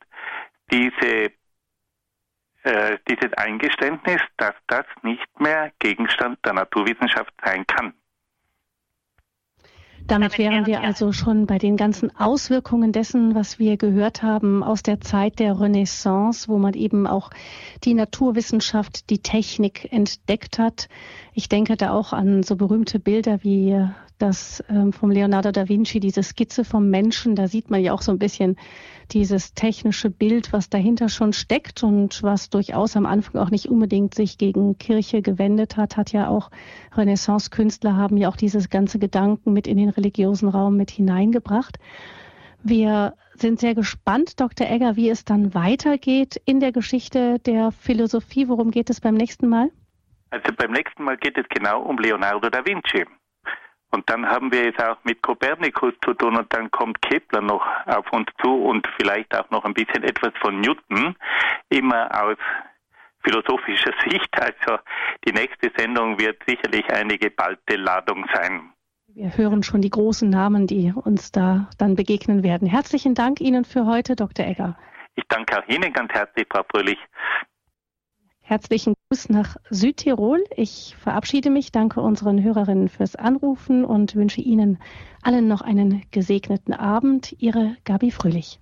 diese äh, dieses Eingeständnis, dass das nicht mehr Gegenstand der Naturwissenschaft sein kann. Damit wären wir also schon bei den ganzen Auswirkungen dessen, was wir gehört haben aus der Zeit der Renaissance, wo man eben auch die Naturwissenschaft, die Technik entdeckt hat. Ich denke da auch an so berühmte Bilder wie das ähm, vom Leonardo da Vinci, diese Skizze vom Menschen, da sieht man ja auch so ein bisschen dieses technische Bild, was dahinter schon steckt und was durchaus am Anfang auch nicht unbedingt sich gegen Kirche gewendet hat, hat ja auch Renaissance-Künstler haben ja auch dieses ganze Gedanken mit in den religiösen Raum mit hineingebracht. Wir sind sehr gespannt, Dr. Egger, wie es dann weitergeht in der Geschichte der Philosophie. Worum geht es beim nächsten Mal? Also beim nächsten Mal geht es genau um Leonardo da Vinci. Und dann haben wir es auch mit Kopernikus zu tun und dann kommt Kepler noch auf uns zu und vielleicht auch noch ein bisschen etwas von Newton, immer aus philosophischer Sicht. Also die nächste Sendung wird sicherlich eine geballte Ladung sein. Wir hören schon die großen Namen, die uns da dann begegnen werden. Herzlichen Dank Ihnen für heute, Dr. Egger. Ich danke auch Ihnen ganz herzlich, Frau Fröhlich. Herzlichen Gruß nach Südtirol. Ich verabschiede mich, danke unseren Hörerinnen fürs Anrufen und wünsche Ihnen allen noch einen gesegneten Abend. Ihre Gabi Fröhlich.